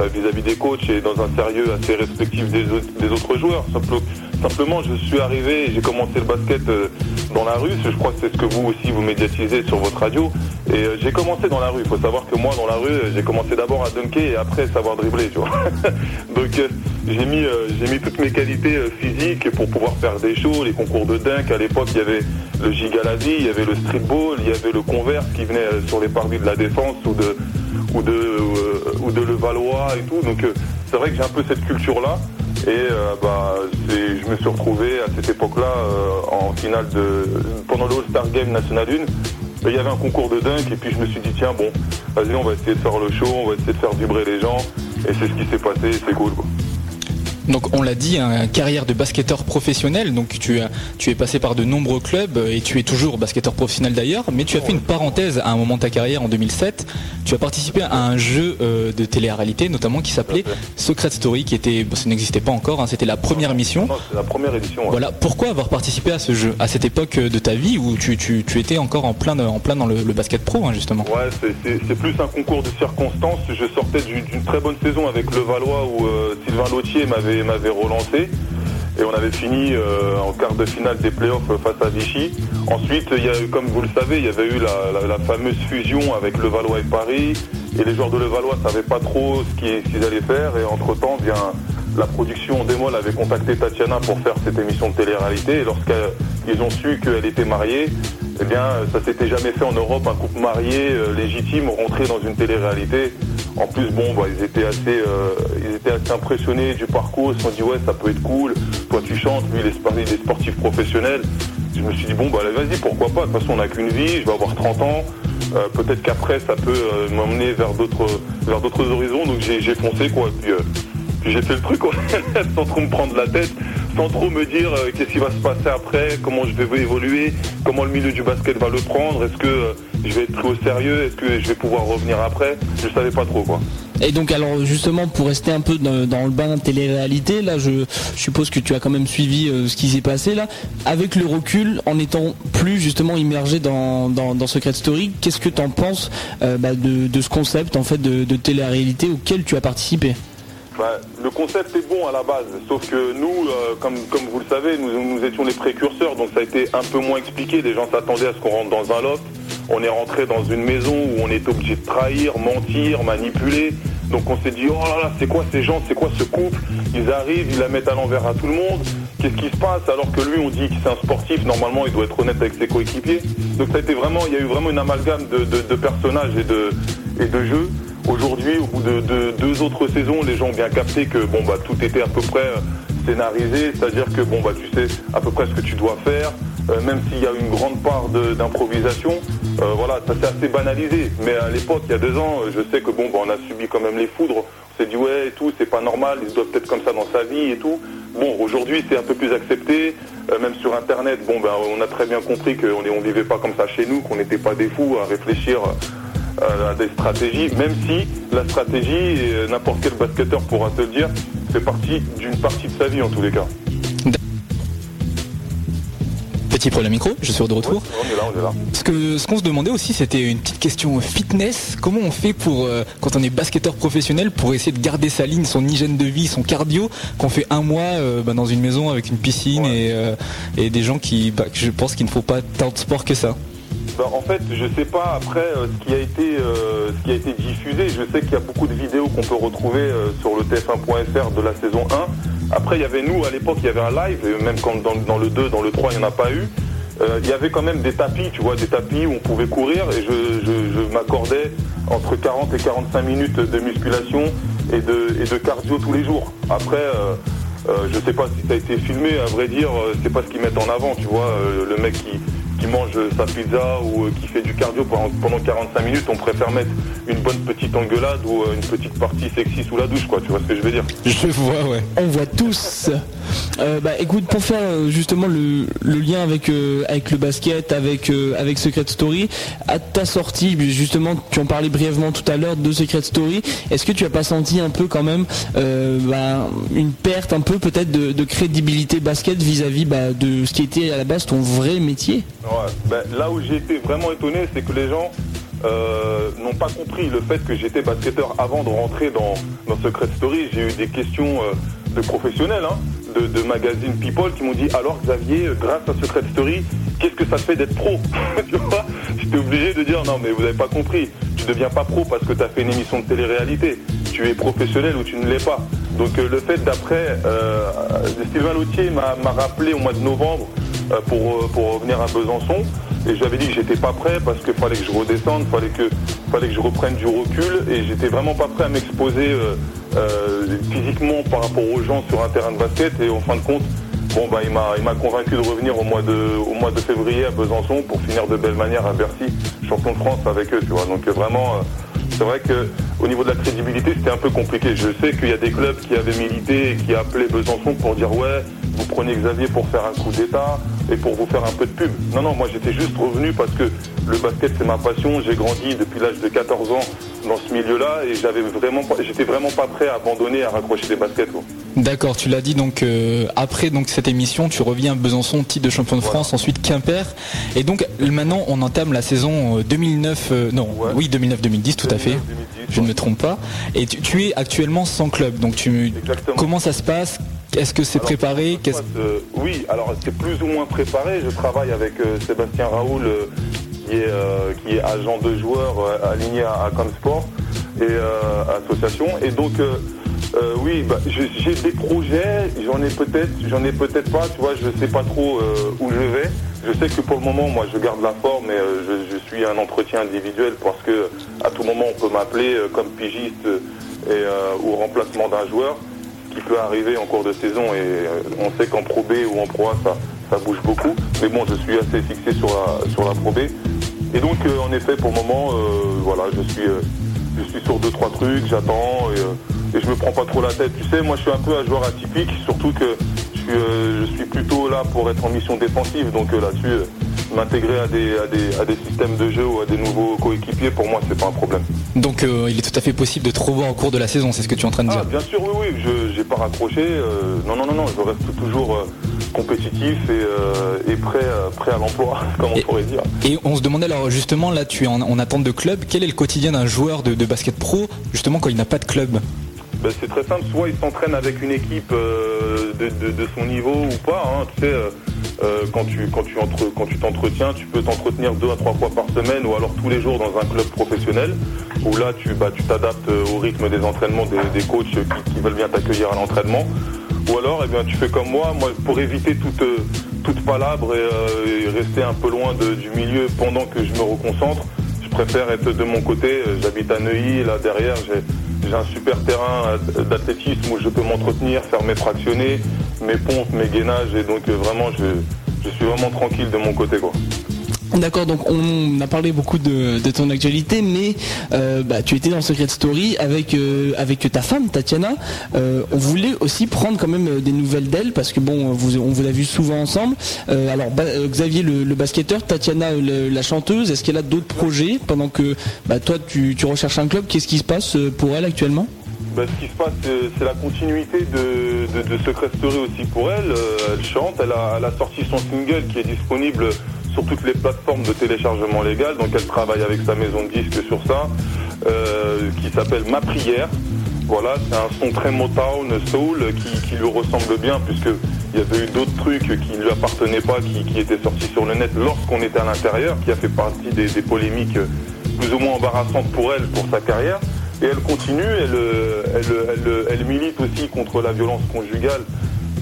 euh, vis-à-vis des coachs et dans un sérieux assez respectif des, autres- joueurs. Simple- simplement, je suis arrivé j'ai commencé le basket euh, dans la rue. Je crois que c'est ce que vous aussi vous médiatisez sur votre radio. Et euh, j'ai commencé dans la rue. Il faut savoir que moi, dans la rue, j'ai commencé d'abord à dunker et après savoir dribbler. Donc j'ai mis toutes mes qualités physiques pour pouvoir faire des shows, les concours de dunk. À l'époque, il y avait le Gigalazi, il y avait le streetball, il y avait le converse qui venait sur les parvis de la défense ou de ou de euh, ou Levallois et tout. Donc euh, c'est vrai que j'ai un peu cette culture là. Et euh, bah, je me suis retrouvé à cette époque-là en finale de pendant le All-Star Game National 1. Il y avait un concours de dunk et puis je me suis dit tiens bon vas-y on va essayer de faire le show, on va essayer de faire vibrer les gens et c'est ce qui s'est passé c'est cool quoi. Donc on l'a dit, un carrière de basketteur professionnel, donc tu, as, tu es passé par de nombreux clubs et tu es toujours basketteur professionnel d'ailleurs, mais tu as fait une parenthèse à un moment de ta carrière en 2007. Tu as participé à un jeu euh, de télé-réalité notamment qui s'appelait Secret Story, qui était, bon, ça n'existait pas encore, hein, c'était la première émission. La première édition. ouais. Voilà, pourquoi avoir participé à ce jeu à cette époque de ta vie où tu, tu- tu étais encore en plein, en plein dans le, le basket pro hein, justement? Ouais, c'est- plus un concours de circonstances. Je sortais d'une d'une très bonne saison avec le Valois où euh, Sylvain Lautier m'avait m'avait relancé. Et on avait fini euh, en quart de finale des playoffs face à Vichy. Ensuite, il y a eu, comme vous le savez, il y avait eu la, fameuse fusion avec le Valois et Paris. Et les joueurs de Levallois ne savaient pas trop ce qu'ils ce qu'ils allaient faire. Et entre-temps, bien, la production Démol avait contacté Tatiana pour faire cette émission de télé-réalité. Et lorsqu'ils ont su qu'elle était mariée, eh bien, ça s'était jamais fait en Europe, un couple marié euh, légitime rentrer dans une télé-réalité. En plus, bon, bah, ils étaient assez, euh, ils étaient assez impressionnés du parcours. Ils se sont dit ouais, ça peut être cool. Toi, tu chantes, lui, il est, sportif professionnel. Je me suis dit bon, bah, vas-y, pourquoi pas. De toute façon, on n'a qu'une vie. Je vais avoir 30 ans. Euh, Peut-être qu'après, ça peut euh, m'emmener vers d'autres, horizons. Donc, j'ai foncé quoi. Euh, j'ai fait le truc sans trop me prendre la tête, sans trop me dire euh, qu'est-ce qui va se passer après, comment je vais évoluer, comment le milieu du basket va le prendre, est-ce que euh, je vais être pris au sérieux, est-ce que je vais pouvoir revenir après? Je savais pas trop quoi. Et donc alors justement pour rester un peu dans, le bain de télé-réalité, là je, suppose que tu as quand même suivi euh, ce qui s'est passé là. Avec le recul, en étant plus justement immergé dans, dans, Secret Story, qu'est-ce que tu en penses bah, de, de ce concept en fait de, de télé-réalité auquel tu as participé? Bah, le concept est bon à la base, sauf que nous, euh, comme, vous le savez, nous, étions les précurseurs, donc ça a été un peu moins expliqué. Les gens s'attendaient à ce qu'on rentre dans un loft. On est rentré dans une maison où on est obligé de trahir, mentir, manipuler. Donc on s'est dit, oh là là, c'est quoi ces gens, c'est quoi ce couple? Ils arrivent, ils la mettent à l'envers à tout le monde. Qu'est-ce qui se passe? Alors que lui, on dit que c'est un sportif, normalement, il doit être honnête avec ses coéquipiers. Donc ça a été vraiment, il y a eu vraiment une amalgame de, personnages et de jeux. Aujourd'hui, au bout de, de deux autres saisons, les gens ont bien capté que bon bah tout était à peu près euh, scénarisé, c'est-à-dire que bon bah tu sais à peu près ce que tu dois faire, euh, même s'il y a une grande part d'improvisation. euh, voilà, ça s'est assez banalisé. Mais à l'époque, il y a deux ans, je sais que bon bah on a subi quand même les foudres. On s'est dit ouais et tout, c'est pas normal, il doit peut-être comme ça dans sa vie et tout. Bon, aujourd'hui c'est un peu plus accepté. Même sur internet, bon ben on a très bien compris qu'on on vivait pas comme ça chez nous, qu'on n'était pas des fous à réfléchir à des stratégies, même si la stratégie, euh, n'importe quel basketteur pourra te le dire, fait partie d'une partie de sa vie en tous les cas. Petit problème micro, je suis de retour. On est là, on est là. Ce que ce qu'on se demandait aussi, c'était une petite question fitness. Comment on fait pour euh, quand on est basketteur professionnel pour essayer de garder sa ligne, son hygiène de vie, son cardio, qu'on fait un mois euh, bah, dans une maison avec une piscine et, euh, et des gens qui, bah, je pense qu'il ne faut pas tant de sport que ça. Ben, en fait, je sais pas après euh, ce qui a été euh, ce qui a été diffusé. Je sais qu'il y a beaucoup de vidéos qu'on peut retrouver euh, sur le TF1.fr de la saison 1. Après, il y avait nous à l'époque, il y avait un live, même quand dans, le 2, dans le 3, il n'y en a pas eu. Il y avait quand même des tapis, tu vois, des tapis où on pouvait courir et je, m'accordais entre 40 et 45 minutes de musculation et de, cardio tous les jours. Après, je sais pas si ça a été filmé, à vrai dire, c'est pas ce qu'ils mettent en avant, tu vois, le mec qui, qui mange sa pizza ou euh, qui fait du cardio pendant, pendant 45 minutes, on préfère mettre une bonne petite engueulade ou euh, une petite partie sexy sous la douche, quoi, tu vois ce que je veux dire? Je vois, ouais. On voit tous. Euh, bah écoute, pour faire justement le, le lien avec euh, avec le basket, avec euh, avec Secret Story, à ta sortie, justement, tu en parlais brièvement tout à l'heure de Secret Story. Est-ce que tu as pas senti un peu quand même euh, bah, une perte un peu peut-être de, de crédibilité basket vis-à-vis bah, de ce qui était à la base ton vrai métier? Ben, là où j'ai été vraiment étonné, c'est que les gens euh, n'ont pas compris le fait que j'étais basketteur avant de rentrer dans, dans Secret Story. J'ai eu des questions euh, de professionnels, hein, de, de magazines People qui m'ont dit alors Xavier, grâce à Secret Story, qu'est-ce que ça fait d'être pro? J'étais obligé de dire non mais vous n'avez pas compris. Tu deviens pas pro parce que tu as fait une émission de télé-réalité. Tu es professionnel ou tu ne l'es pas. Donc euh, le fait d'après, Sylvain Lautier m'a rappelé au mois de novembre pour, euh, pour revenir à Besançon. Et j'avais dit que j'étais pas prêt parce qu'il fallait que je redescende, fallait que, fallait que je reprenne du recul. Et j'étais vraiment pas prêt à m'exposer euh, euh, physiquement par rapport aux gens sur un terrain de basket. Et en fin de compte, bon bah il m'a convaincu de revenir au mois de au mois de février à Besançon pour finir de belle manière à Bercy, champion de France avec eux, tu vois. Donc euh, vraiment euh, c'est vrai que au niveau de la crédibilité, c'était un peu compliqué. Je sais qu'il y a des clubs qui avaient milité et qui appelaient Besançon pour dire ouais, vous prenez Xavier pour faire un coup d'état et pour vous faire un peu de pub. Non, non, moi j'étais juste revenu parce que le basket c'est ma passion. J'ai grandi depuis l'âge de 14 ans dans ce milieu-là et j'étais vraiment pas prêt à abandonner, à raccrocher des baskets. D'accord, tu l'as dit donc euh, après donc cette émission, tu reviens à Besançon, titre de champion de France, ensuite Quimper, et donc maintenant on entame la saison euh, 2009, euh, non, Ouais. oui 2009-2010 tout à fait, 2010, je ne me trompe pas, et tu, tu es actuellement sans club, donc tu, Exactement. comment ça se passe? Est-ce que c'est préparé? euh, Oui, alors c'est plus ou moins préparé. Je travaille avec euh, Sébastien Raoul, euh, qui, est, euh, qui est agent de joueurs euh, aligné à, à Comsport et euh, association. Et donc, euh, oui, bah, j'ai des projets. J'en ai peut-être, j'en ai peut-être pas. Tu vois, je sais pas trop euh, où je vais. Je sais que pour le moment, moi, je garde la forme et euh, je, suis un entretien individuel parce que à tout moment, on peut m'appeler comme pigiste et, remplacement d'un joueur qui peut arriver en cours de saison et on sait qu'en Pro B ou en Pro A ça, ça bouge beaucoup. Mais bon, je suis assez fixé sur la, sur la Pro B. Et donc, en effet, pour le moment, voilà, je suis, je suis sur deux trois trucs, j'attends et, euh, et je me prends pas trop la tête. Tu sais, moi, je suis un peu un joueur atypique, surtout que je suis, euh, je suis plutôt là pour être en mission défensive. Donc euh, là-dessus, euh, m'intégrer à des, à, des, à des systèmes de jeu ou à des nouveaux coéquipiers, pour moi, c'est pas un problème. Donc il est tout à fait possible de te revoir au cours de la saison, c'est ce que tu es en train de Ah, dire. bien sûr, oui, oui, je n'ai pas raccroché. non, non, non, non, je reste toujours compétitif et, euh, et prêt, euh, prêt à l'emploi, comme on Et- pourrait dire. Et on se demandait alors justement là tu es en, en attente de club, quel est le quotidien d'un joueur de, de basket pro justement quand il n'a pas de club? Ben, c'est très simple, soit il s'entraîne avec une équipe euh, de, de- de son niveau ou pas. hein. Tu sais, euh, quand tu quand tu entre- quand tu t'entretiens, tu peux t'entretenir deux à trois fois par semaine ou alors tous les jours dans un club professionnel où là tu bah, tu t'adaptes au rythme des entraînements des, des coachs qui, qui veulent bien t'accueillir à l'entraînement. Ou alors, eh bien, tu fais comme moi, moi pour éviter toute euh, toute palabre et, euh, et rester un peu loin du milieu pendant que je me reconcentre. Je préfère être de mon côté. Euh, J'habite à Neuilly, là derrière, j'ai un super terrain d'athlétisme où je peux m'entretenir, faire mes fractionnés, mes pompes, mes gainages, et donc vraiment, je, suis vraiment tranquille de mon côté. D'accord, donc on a parlé beaucoup de, ton actualité, mais euh, bah, tu étais dans Secret Story avec euh, avec ta femme Tatiana. Euh, on voulait aussi prendre quand même des nouvelles d'elle parce que bon, vous, on vous a vu souvent ensemble. Alors Xavier le, basketteur, Tatiana la chanteuse. Est-ce qu'elle a d'autres projets pendant que bah, toi tu, recherches un club? Qu'est-ce qui se passe pour elle actuellement? Ben, ce qui se passe, c'est- la continuité de, Secret Story aussi pour elle. Elle chante, elle a sorti son single qui est disponible sur toutes les plateformes de téléchargement légal. Donc elle travaille avec sa maison de disques sur ça, euh, qui s'appelle Ma Prière. Voilà, c'est un son très Motown, soul, qui, lui ressemble bien, puisque il y avait eu d'autres trucs qui ne lui appartenaient pas, qui, étaient sortis sur le net lorsqu'on était à l'intérieur, qui a fait partie des, polémiques plus ou moins embarrassantes pour elle, pour sa carrière. Et elle continue, elle, elle, elle, milite aussi contre la violence conjugale.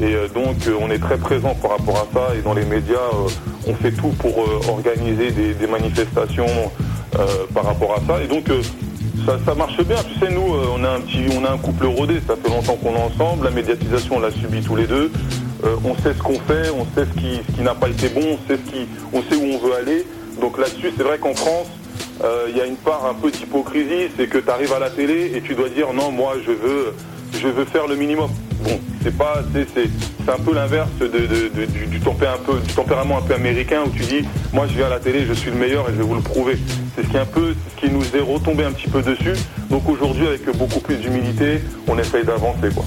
Et euh, donc on est très présent par rapport à ça et dans les médias euh, on fait tout pour euh, organiser des, manifestations euh, par rapport à ça. Et donc euh, ça, marche bien. Tu sais, nous, on a un couple rodé. Ça fait longtemps qu'on est ensemble. La médiatisation, on l'a subi tous les deux. On sait ce qu'on fait, on sait ce qui, n'a pas été bon, on sait où on veut aller. Donc là-dessus, c'est vrai qu'en France, il y a une part un peu d'hypocrisie, c'est que tu arrives à la télé et tu dois dire non, moi, je veux faire le minimum. Bon, c'est pas, c'est, un peu l'inverse de, de- de- du, du tempé- un peu, du tempérament un peu américain où tu dis, moi, je viens à la télé, je suis le meilleur et je vais vous le prouver. C'est ce qui est un peu, ce qui nous est retombé un petit peu dessus. Donc aujourd'hui, avec beaucoup plus d'humilité, on essaye d'avancer, quoi.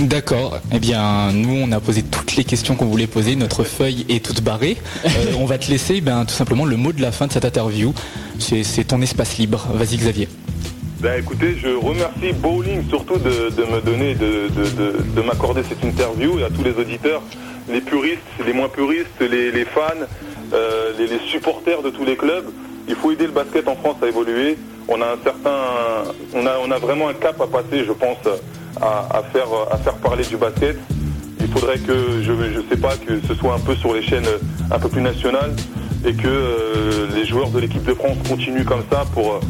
D'accord. Eh bien, nous, on a posé toutes les questions qu'on voulait poser. Notre feuille est toute barrée. Euh, on va te laisser, ben, tout simplement, le mot de la fin de cette interview. C'est ton espace libre. Vas-y, Xavier. Ben écoutez, je remercie Bowling surtout de, de me donner, de, de, de- de m'accorder cette interview et à tous les auditeurs, les puristes, les moins puristes, les, les fans, euh, les, supporters de tous les clubs. Il faut aider le basket en France à évoluer. On a un certain, on a, on a vraiment un cap à passer, je pense, à, faire, à faire parler du basket. Il faudrait que, je je sais pas, que ce soit un peu sur les chaînes un peu plus nationales et que euh, les joueurs de l'équipe de France continuent comme ça pour,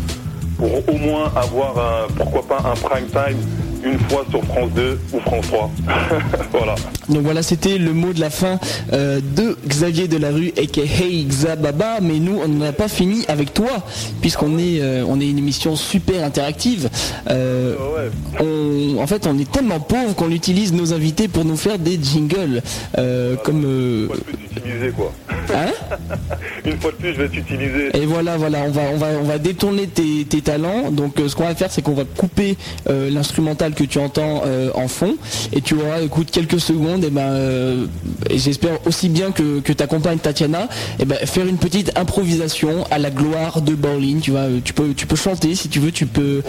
pour au moins avoir, un- pourquoi pas, un prime time une fois sur France 2 ou France 3. voilà. Donc voilà, c'était le mot de la fin euh, de Xavier Delarue et Hey Xababa. Mais nous, on n'a pas fini avec toi, puisqu'on est, euh, on est une émission super interactive. Euh, on- en fait, on est tellement pauvre qu'on utilise nos invités pour nous faire des jingles, comme. Utiliser quoi. hein Une fois de plus, je vais t'utiliser. Et voilà, voilà, on va, on va, on va détourner tes, tes talents. Donc, euh, ce qu'on va faire, c'est qu'on va couper euh, l'instrumental que tu entends euh, en fond, et tu auras, écoute, quelques secondes. Et ben, et j'espère aussi bien que, que ta compagne Tatiana, et ben, faire une petite improvisation à la gloire de Berlin. Tu vois, tu peux, tu peux chanter si tu veux, tu peux,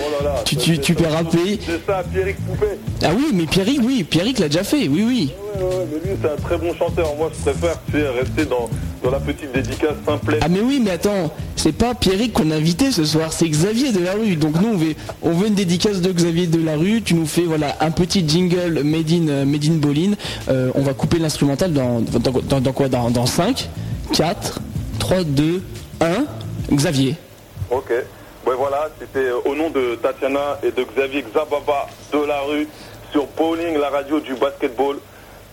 tu, tu, tu peux rapper. C'est ça, Pierrick. Ah oui, mais Pierrick, oui, Pierrick l'a déjà fait, oui, oui. Ouais, mais lui, c'est un très bon chanteur. Moi, je préfère tu sais, rester dans, dans la petite dédicace simplette. Ah mais oui, mais attends, c'est pas Pierrick qu'on a invité ce soir, c'est Xavier Delarue. Donc nous on veut, on veut une dédicace de Xavier Delarue. Tu nous fais voilà un petit jingle made in, euh, made in Bolin. Euh, on va couper l'instrumental dans, dans, dans- dans quoi? Dans, dans 5, 4, 3, 2, 1. Xavier. Ok. Ouais, voilà, c'était euh, au nom de Tatiana et de Xavier Xababa de la rue sur Bowling, la radio du basketball.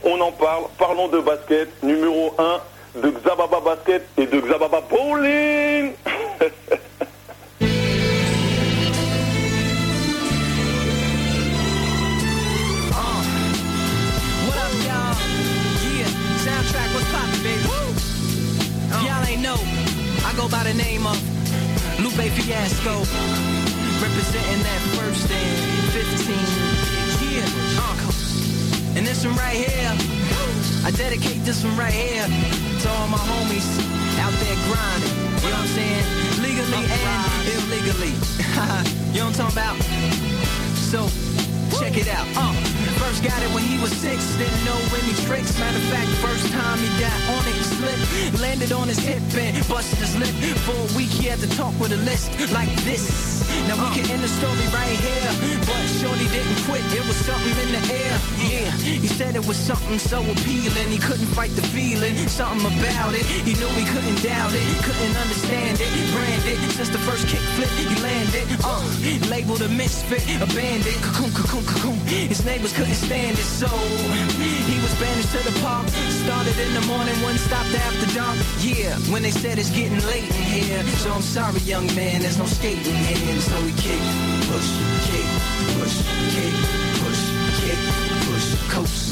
On en parle, parlons de basket, numéro 1 de Xababa Basket et de Xababa Bowling. I go by the name of Lupe Fiasco, representing that first and 15. Yeah, uh, and this one right here, I dedicate this one right here to all my homies out there grinding. You know what I'm saying? Legally and illegally. you know what I'm talking about? So, check it out. Uh, first got it when he was six, didn't know any tricks. Matter of fact, first time he got on it, he slipped. Landed on his hip and busted his lip. For a week, he had to talk with a list like this. Now we can end the story right here. But Shorty didn't quit, it was something in the air. Yeah, he said it was something so appealing. He couldn't fight the feeling, something about it. He knew he couldn't doubt it, couldn't understand it. Branded since the first kick flip, he landed. Uh, labeled a misfit, a bandit. Cocoon, cocoon, cocoon. His neighbors couldn't stand it, so he was banished to the park. Started in the morning, one stopped after dark. Yeah, when they said it's getting late in here. So I'm sorry, young man, there's no skating here. So we kick, push, kick, push, kick, push, kick, push, coast.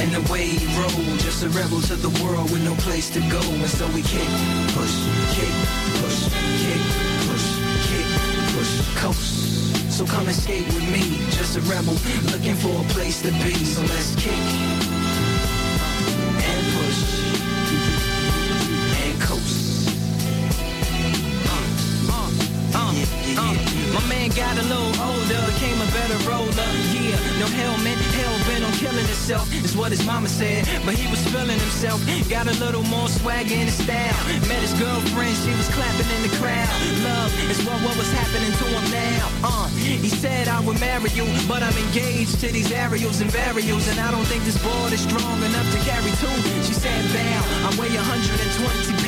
And the way he rolled, just a rebel to the world with no place to go. And so we kick, push, kick, push, kick, push, kick, push, coast. So come and skate with me, just a rebel looking for a place to be. So let's kick and push and coast. Uh, uh, uh, uh. My man got a little older, became a better roller. Yeah, no helmet, killing himself, is what his mama said. But he was feeling himself, got a little more swag in his style. Met his girlfriend, she was clapping in the crowd. Love is what, what was happening to him now. Uh, he said I would marry you, but I'm engaged to these aerials and burials, and I don't think this board is strong enough to carry two. She said, bow, I weigh 120 pounds.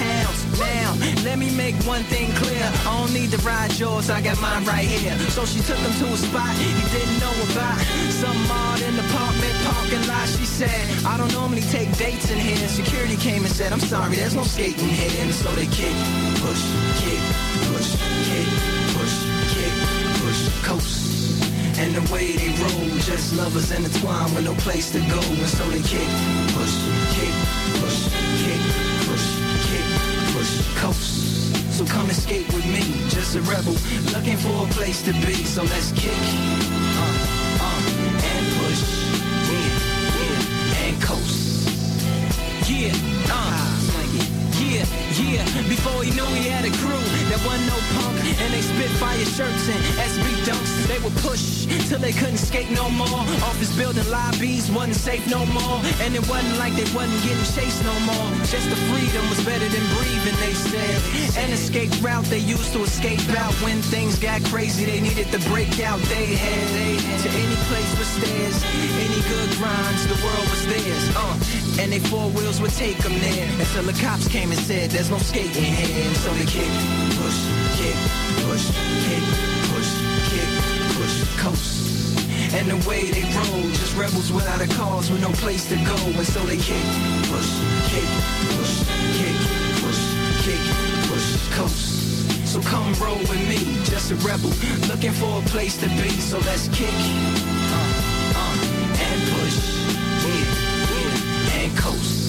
Now, let me make one thing clear. I don't need to ride yours, I got mine right here. So she took him to a spot he didn't know about. Some odd in the apartment parking lot. She said, I don't normally take dates in here. Security came and said, I'm sorry, there's no skating here. And so they kick, push, kick, push, kick, push, kick, push, coast. And the way they roll, just lovers intertwined with no place to go. And so they kick, push, kick, push, kick, coast. So come skate with me, just a rebel, looking for a place to be. So let's kick, uh, uh, and push, yeah, yeah, and coast. Yeah, uh, yeah, yeah. Before he knew he had a crew that wasn't no punk, and they spit fire shirts and SB dunks. They would push till they couldn't skate no more. Office building lobbies wasn't safe no more, and it wasn't like they wasn't getting chased no more. Just the freedom was better than breathing, they said. An escape route they used to escape out when things got crazy. They needed the breakout they had. To any place with stairs, any good grinds, the world was theirs. Uh, and they four wheels would take them there until the cops came and said there's no skating here. And so they kick, push, kick, push, kick, push, kick, push, coast. And the way they roll. Just rebels without a cause with no place to go. And so they kick, push, kick, push, kick, push, kick, push, coast. So come roll with me, just a rebel, looking for a place to be. So let's kick, uh, uh, and push, yeah, yeah, and coast.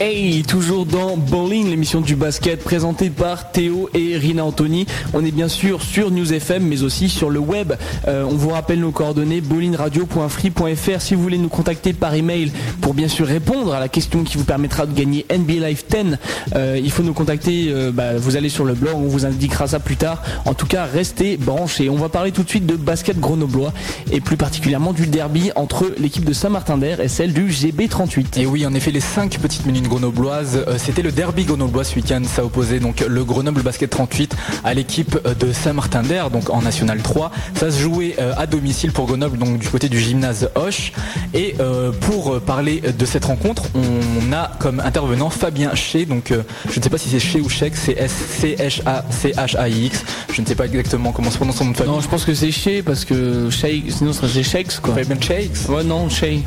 Hey, toujours dans Bowling, l'émission du basket présentée par Théo et Rina Anthony. On est bien sûr sur News FM, mais aussi sur le web. Euh, on vous rappelle nos coordonnées bowlingradio.free.fr si vous voulez nous contacter par email pour bien sûr répondre à la question qui vous permettra de gagner NBA Live 10. Euh, il faut nous contacter. euh, bah, vous allez sur le blog, on vous indiquera ça plus tard. En tout cas, restez branchés. On va parler tout de suite de basket grenoblois et plus particulièrement du derby entre l'équipe de Saint-Martin-d'Air et celle du GB38. Et oui, en effet, les 5 petites minutes grenobloises, euh, c'était le derby grenoblois ce week-end. Ça opposait donc le Grenoble Basket 38 à l'équipe de Saint-Martin-d'Air, donc en National 3. Ça se jouait euh, à domicile pour Grenoble, donc du côté du gymnase Hoche. Et euh, pour parler de cette rencontre, on a comme intervenant Fabien Chez, donc je ne sais pas si c'est Chez ou Chex, c'est S-C-H-A-C-H-A-I-X. Je ne sais pas exactement comment se prononce son nom de famille. Non, je pense que c'est Shea parce que Shea, sinon ce serait Shakes quoi. Fabian Shakes Ouais, non, Shea.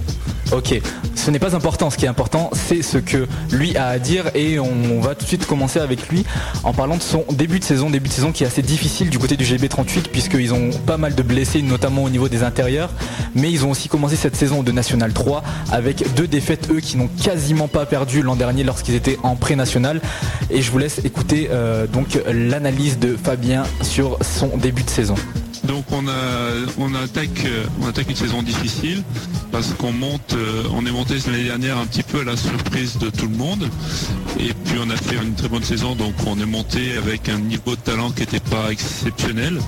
Ok, ce n'est pas important. Ce qui est important, c'est ce que lui a à dire et on va tout de suite commencer avec lui en parlant de son début de saison, début de saison qui est assez difficile du côté du GB38 puisqu'ils ont pas mal de blessés, notamment au niveau des intérieurs, mais ils ont aussi commencé cette saison de National 3 avec deux défaites eux qui n'ont quasiment pas perdu l'an dernier lorsqu'ils étaient en pré-national. Et je vous laisse écouter euh, donc l'analyse de Fabien sur son début de saison. Donc euh, on attaque une saison difficile parce qu'on euh, est monté l'année dernière un petit peu à la surprise de tout le monde. Et puis on a fait une très bonne saison. Donc on est monté avec un niveau de talent qui n'était pas exceptionnel.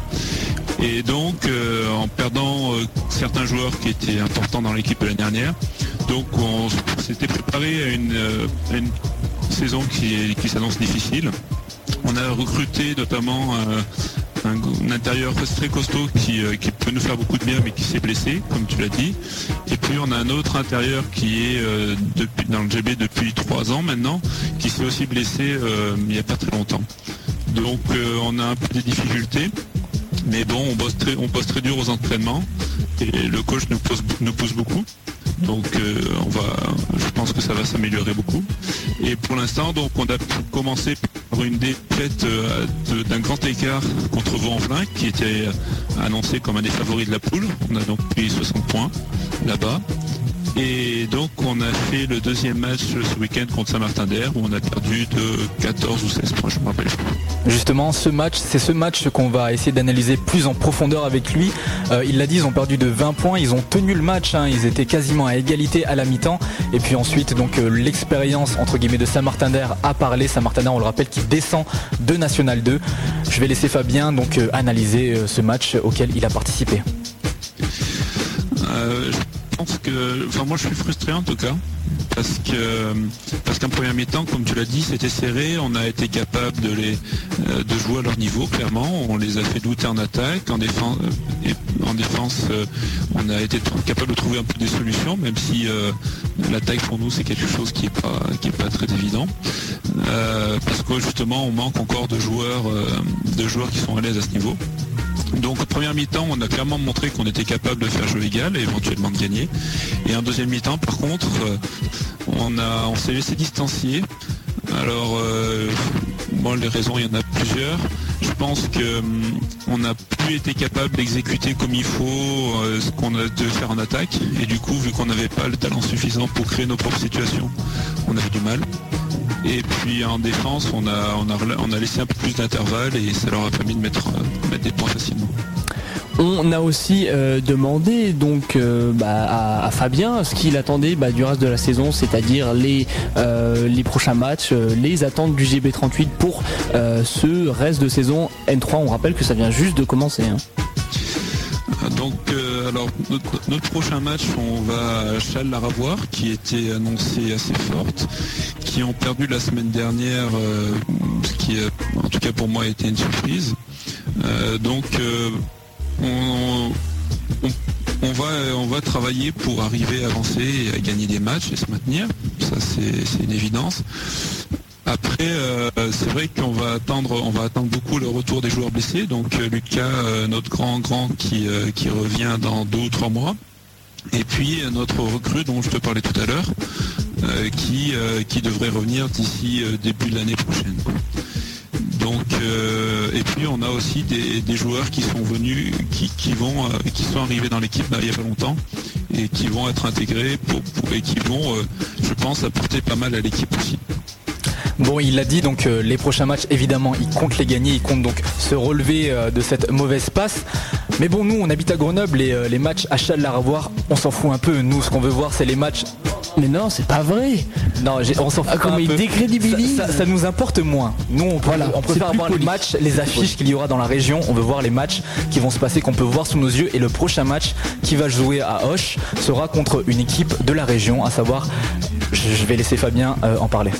Et donc euh, en perdant certains joueurs qui étaient importants dans l'équipe l'année dernière. Donc on s'était préparé à une, saison qui, s'annonce difficile. On a recruté notamment un, intérieur très costaud qui, euh, qui peut nous faire beaucoup de bien mais qui s'est blessé, comme tu l'as dit. Et puis on a un autre intérieur qui est euh, depuis, dans le GB depuis trois ans maintenant, qui s'est aussi blessé euh, il n'y a pas très longtemps. Donc on a un peu des difficultés. Mais bon, on bosse très, on bosse très dur aux entraînements et le coach nous, pousse- nous pousse beaucoup. Donc euh, on va, je pense que ça va s'améliorer beaucoup. Et pour l'instant, donc on a commencé par une défaite euh, d'un grand écart contre Vaux-en-Velin qui était annoncé comme un des favoris de la poule. On a donc pris 60 points là-bas. Et donc on a fait le deuxième match ce week-end contre Saint-Martin-d'Air où on a perdu de 14 ou 16 points, je me rappelle. Justement, ce match, c'est ce match qu'on va essayer d'analyser plus en profondeur avec lui. Euh, il l'a dit, ils ont perdu de 20 points, ils ont tenu le match, hein, ils étaient quasiment à égalité à la mi-temps. Et puis ensuite, donc euh, l'expérience entre guillemets de Saint-Martin-d'Air a parlé. Saint-Martin-d'Air, on le rappelle, qui descend de National 2. Je vais laisser Fabien donc euh, analyser ce match auquel il a participé. Je pense que, enfin moi je suis frustré en tout cas, parce que parce qu'en première mi-temps, comme tu l'as dit, c'était serré. On a été capable de les euh, de jouer à leur niveau clairement. On les a fait douter en attaque, en défense. Et en défense, euh, on a été capable de trouver un peu des solutions, même si euh, l'attaque pour nous c'est quelque chose qui est pas pas très évident. Euh, parce que justement, on manque encore de joueurs euh, de joueurs qui sont à l'aise à ce niveau. Donc première mi-temps, on a clairement montré qu'on était capable de faire jeu égal et éventuellement de gagner. Et en deuxième mi-temps, par contre, euh, on, on s'est laissé distancier. Alors, euh, bon, les raisons, il y en a plusieurs. Je pense que hum, n'a plus été capable d'exécuter comme il faut euh, ce qu'on a de faire en attaque. Et du coup, vu qu'on n'avait pas le talent suffisant pour créer nos propres situations, on avait du mal. Et puis en défense, on a, on a, on a laissé un peu plus d'intervalle et ça leur a permis de mettre, euh, mettre des points facilement. On a aussi euh, demandé donc euh, bah, à, à Fabien ce qu'il attendait bah, du reste de la saison, c'est-à-dire les, euh, les prochains matchs, les attentes du GB38 pour ce reste de saison N3. On rappelle que ça vient juste de commencer. hein. Donc, euh, alors, notre, notre prochain match, on va à Châles-Laravoir, qui était annoncé assez forte, qui ont perdu la semaine dernière, euh, ce qui, euh, en tout cas pour moi, a été une surprise. Euh, donc, on, va, on va travailler pour arriver à avancer et à gagner des matchs et se maintenir. Ça, c'est une évidence. Après, c'est vrai qu'on va attendre, on va attendre beaucoup le retour des joueurs blessés. Donc Lucas, notre grand grand qui, qui revient dans deux ou trois mois. Et puis notre recrue dont je te parlais tout à l'heure, qui, euh, qui devrait revenir d'ici euh, début de l'année prochaine. Donc euh, et puis on a aussi des, des joueurs qui sont venus, qui, qui vont, euh, qui sont arrivés dans l'équipe là, il n'y a pas longtemps et qui vont être intégrés et qui vont, euh, je pense, apporter pas mal à l'équipe aussi. Bon, il l'a dit, donc euh, les prochains matchs, évidemment, il compte les gagner, il compte donc se relever euh, de cette mauvaise passe. Mais bon, nous, on habite à Grenoble et euh, les matchs à Châles-Laravoir, on s'en fout un peu. Nous, ce qu'on veut voir, c'est les matchs. Mais non, c'est pas vrai. Non, on s'en fout Ah, pas comment un il peu. décrédibilise. Ça, ça- ça nous importe moins. Nous, on, peut- Voilà, on préfère voir les matchs, les affiches qu'il y aura dans la région. On veut voir les matchs qui vont se passer, qu'on peut voir sous nos yeux. Et le prochain match qui va jouer à Hoche sera contre une équipe de la région, à savoir, je vais laisser Fabien euh, en parler.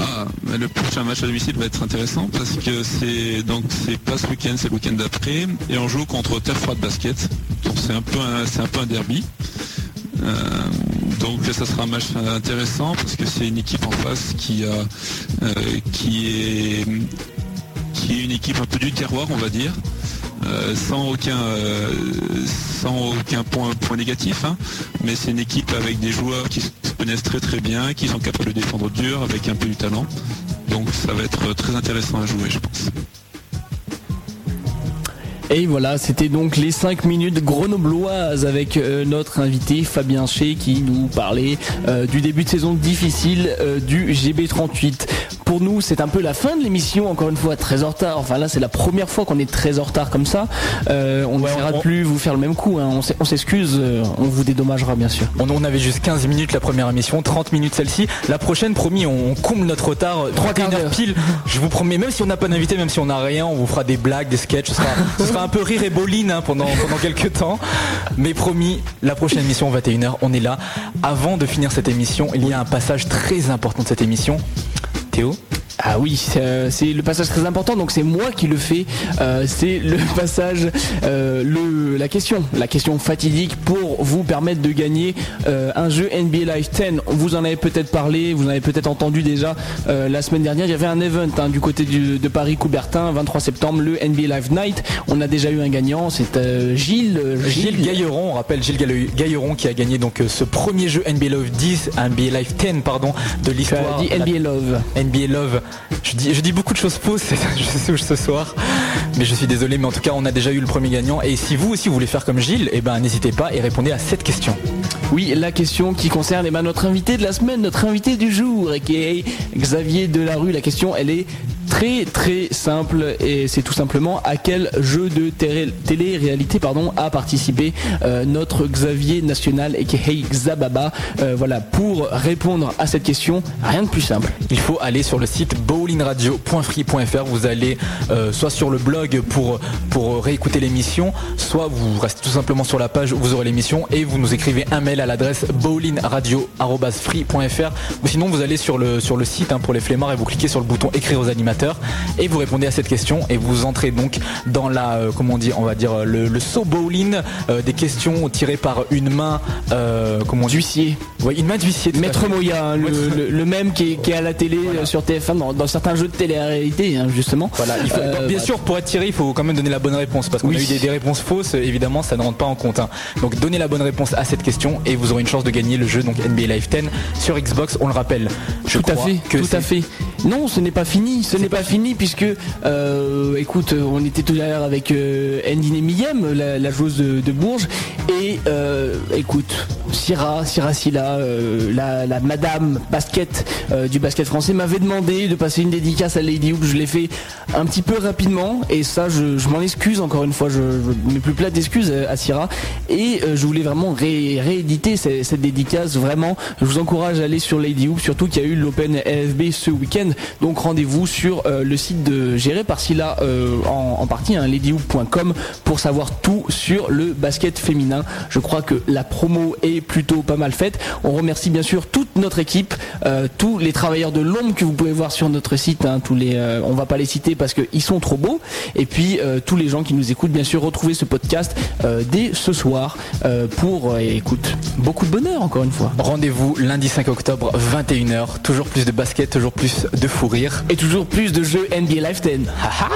Ah, le prochain match à domicile va être intéressant parce que c'est donc c'est pas ce week-end, c'est le week-end d'après et on joue contre Terre Froide Basket. C'est un peu un, derby. Euh, donc ça sera un match intéressant parce que c'est une équipe en face qui a euh, qui est qui est une équipe un peu du terroir, on va dire. Euh, sans aucun sans aucun point, point négatif hein. mais c'est une équipe avec des joueurs qui se connaissent très très bien qui sont capables de défendre dur avec un peu du talent donc ça va être très intéressant à jouer je pense Et voilà, c'était donc les 5 minutes grenobloises avec euh, notre invité Fabien Ché qui nous parlait euh, du début de saison difficile euh, du GB38. Pour nous, c'est un peu la fin de l'émission, encore une fois, très en retard. Enfin là, c'est la première fois qu'on est très en retard comme ça. Euh, on de on- plus vous faire le même coup, hein. on s'excuse, euh, on vous dédommagera bien sûr. On, on avait juste 15 minutes la première émission, 30 minutes celle-ci. La prochaine, promis, on, comble notre retard. Trois quarts 31 heures d'heure. pile. Je vous promets, même si on n'a pas d'invité, même si on n'a rien, on vous fera des blagues, des sketchs. Ce sera, ce sera un peu rire et boline hein, pendant, pendant quelques temps. Mais promis, la prochaine émission, 21h, on est là. Avant de finir cette émission, il y a un passage très important de cette émission. Théo Ah oui, c'est euh, c'est le passage très important, donc c'est moi qui le fais. Euh, c'est le passage, euh, le, la question, la question fatidique pour vous permettre de gagner euh, un jeu NBA Live 10. Vous en avez peut-être parlé, vous en avez peut-être entendu déjà la semaine dernière. Il y avait un event hein, du côté du- de Paris-Coubertin, 23 septembre, le NBA Live Night. On a déjà eu un gagnant, c'est euh, Gilles. euh, Gilles Gailleron, on rappelle Gilles Gaille- Gailleron qui a gagné donc ce premier jeu NBA Love 10, NBA Live 10 pardon, de l'histoire. NBA Love. NBA Love. Je dis, je dis beaucoup de choses fausses je sais, ce soir, mais je suis désolé, mais en tout cas, on a déjà eu le premier gagnant. Et si vous aussi vous voulez faire comme Gilles, eh ben n'hésitez pas et répondez à cette question. Oui, la question qui concerne eh ben, notre invité de la semaine, notre invité du jour, qui Xavier Delarue. La question, elle est très très simple et c'est tout simplement à quel jeu de télé- télé-réalité pardon, a participé euh, notre Xavier national et Xababa? Euh, voilà, pour répondre à cette question, rien de plus simple. Il faut aller sur le site bowlingradio.free.fr. Vous allez euh, soit sur le blog pour, pour réécouter l'émission, soit vous restez tout simplement sur la page où vous aurez l'émission et vous nous écrivez un mail à l'adresse bowlingradio.free.fr ou sinon vous allez sur le, sur le site hein, pour les flemmards et vous cliquez sur le bouton écrire aux animateurs et vous répondez à cette question et vous entrez donc dans la, euh, comment on dit, on va dire euh, le, le saut bowling euh, des questions tirées par une main, comment on dit D'huissier. Ouais, une main d'huissier. Maître. Moya, le, le- le même qui est, qui est à la télé sur TF1 dans, dans certains jeux de télé-réalité hein, justement. Voilà, il faut- Euh, bien bah, sûr, pour être tiré, il faut quand même donner la bonne réponse parce qu'on Oui. a eu des, des réponses fausses. Évidemment, ça ne rentre pas en compte. hein. Donc, donnez la bonne réponse à cette question et vous aurez une chance de gagner le jeu donc NBA Live 10 sur Xbox. On le rappelle. Je tout à fait, que tout à fait. Non, ce n'est pas fini, ce n'est pas fini puisque, euh, écoute, on était tout à l'heure avec euh, Ndine Miyem, la, la joueuse de, de Bourges, et euh, écoute, Syrah, Syrah Silla, la, la madame basket du basket français m'avait demandé de passer une dédicace à Lady Hoop. Je l'ai fait un petit peu rapidement et ça je, m'en excuse encore une fois. Je, je mets plus plat d'excuses à Syrah et euh, je voulais vraiment ré- rééditer cette, dédicace. Vraiment, je vous encourage à aller sur Lady Hoop, surtout qu'il y a eu l'Open LFB ce week-end. Donc rendez-vous sur euh, le site de géré par Silla euh, en, partie, hein, ladyhoop.com pour savoir tout sur le basket féminin. Je crois que la promo est plutôt pas mal faite. On remercie bien sûr toute notre équipe, euh, tous les travailleurs de l'ombre que vous pouvez voir sur notre site. hein, tous les, euh, on va pas les citer parce qu'ils sont trop beaux. Et puis euh, tous les gens qui nous écoutent, bien sûr, retrouvez ce podcast euh, dès ce soir pour, écoute, beaucoup de bonheur encore une fois. Rendez-vous lundi 5 octobre, 21h. Toujours plus de basket, toujours plus de fou rire. Et toujours plus de jeux NBA Live 10. Ha ha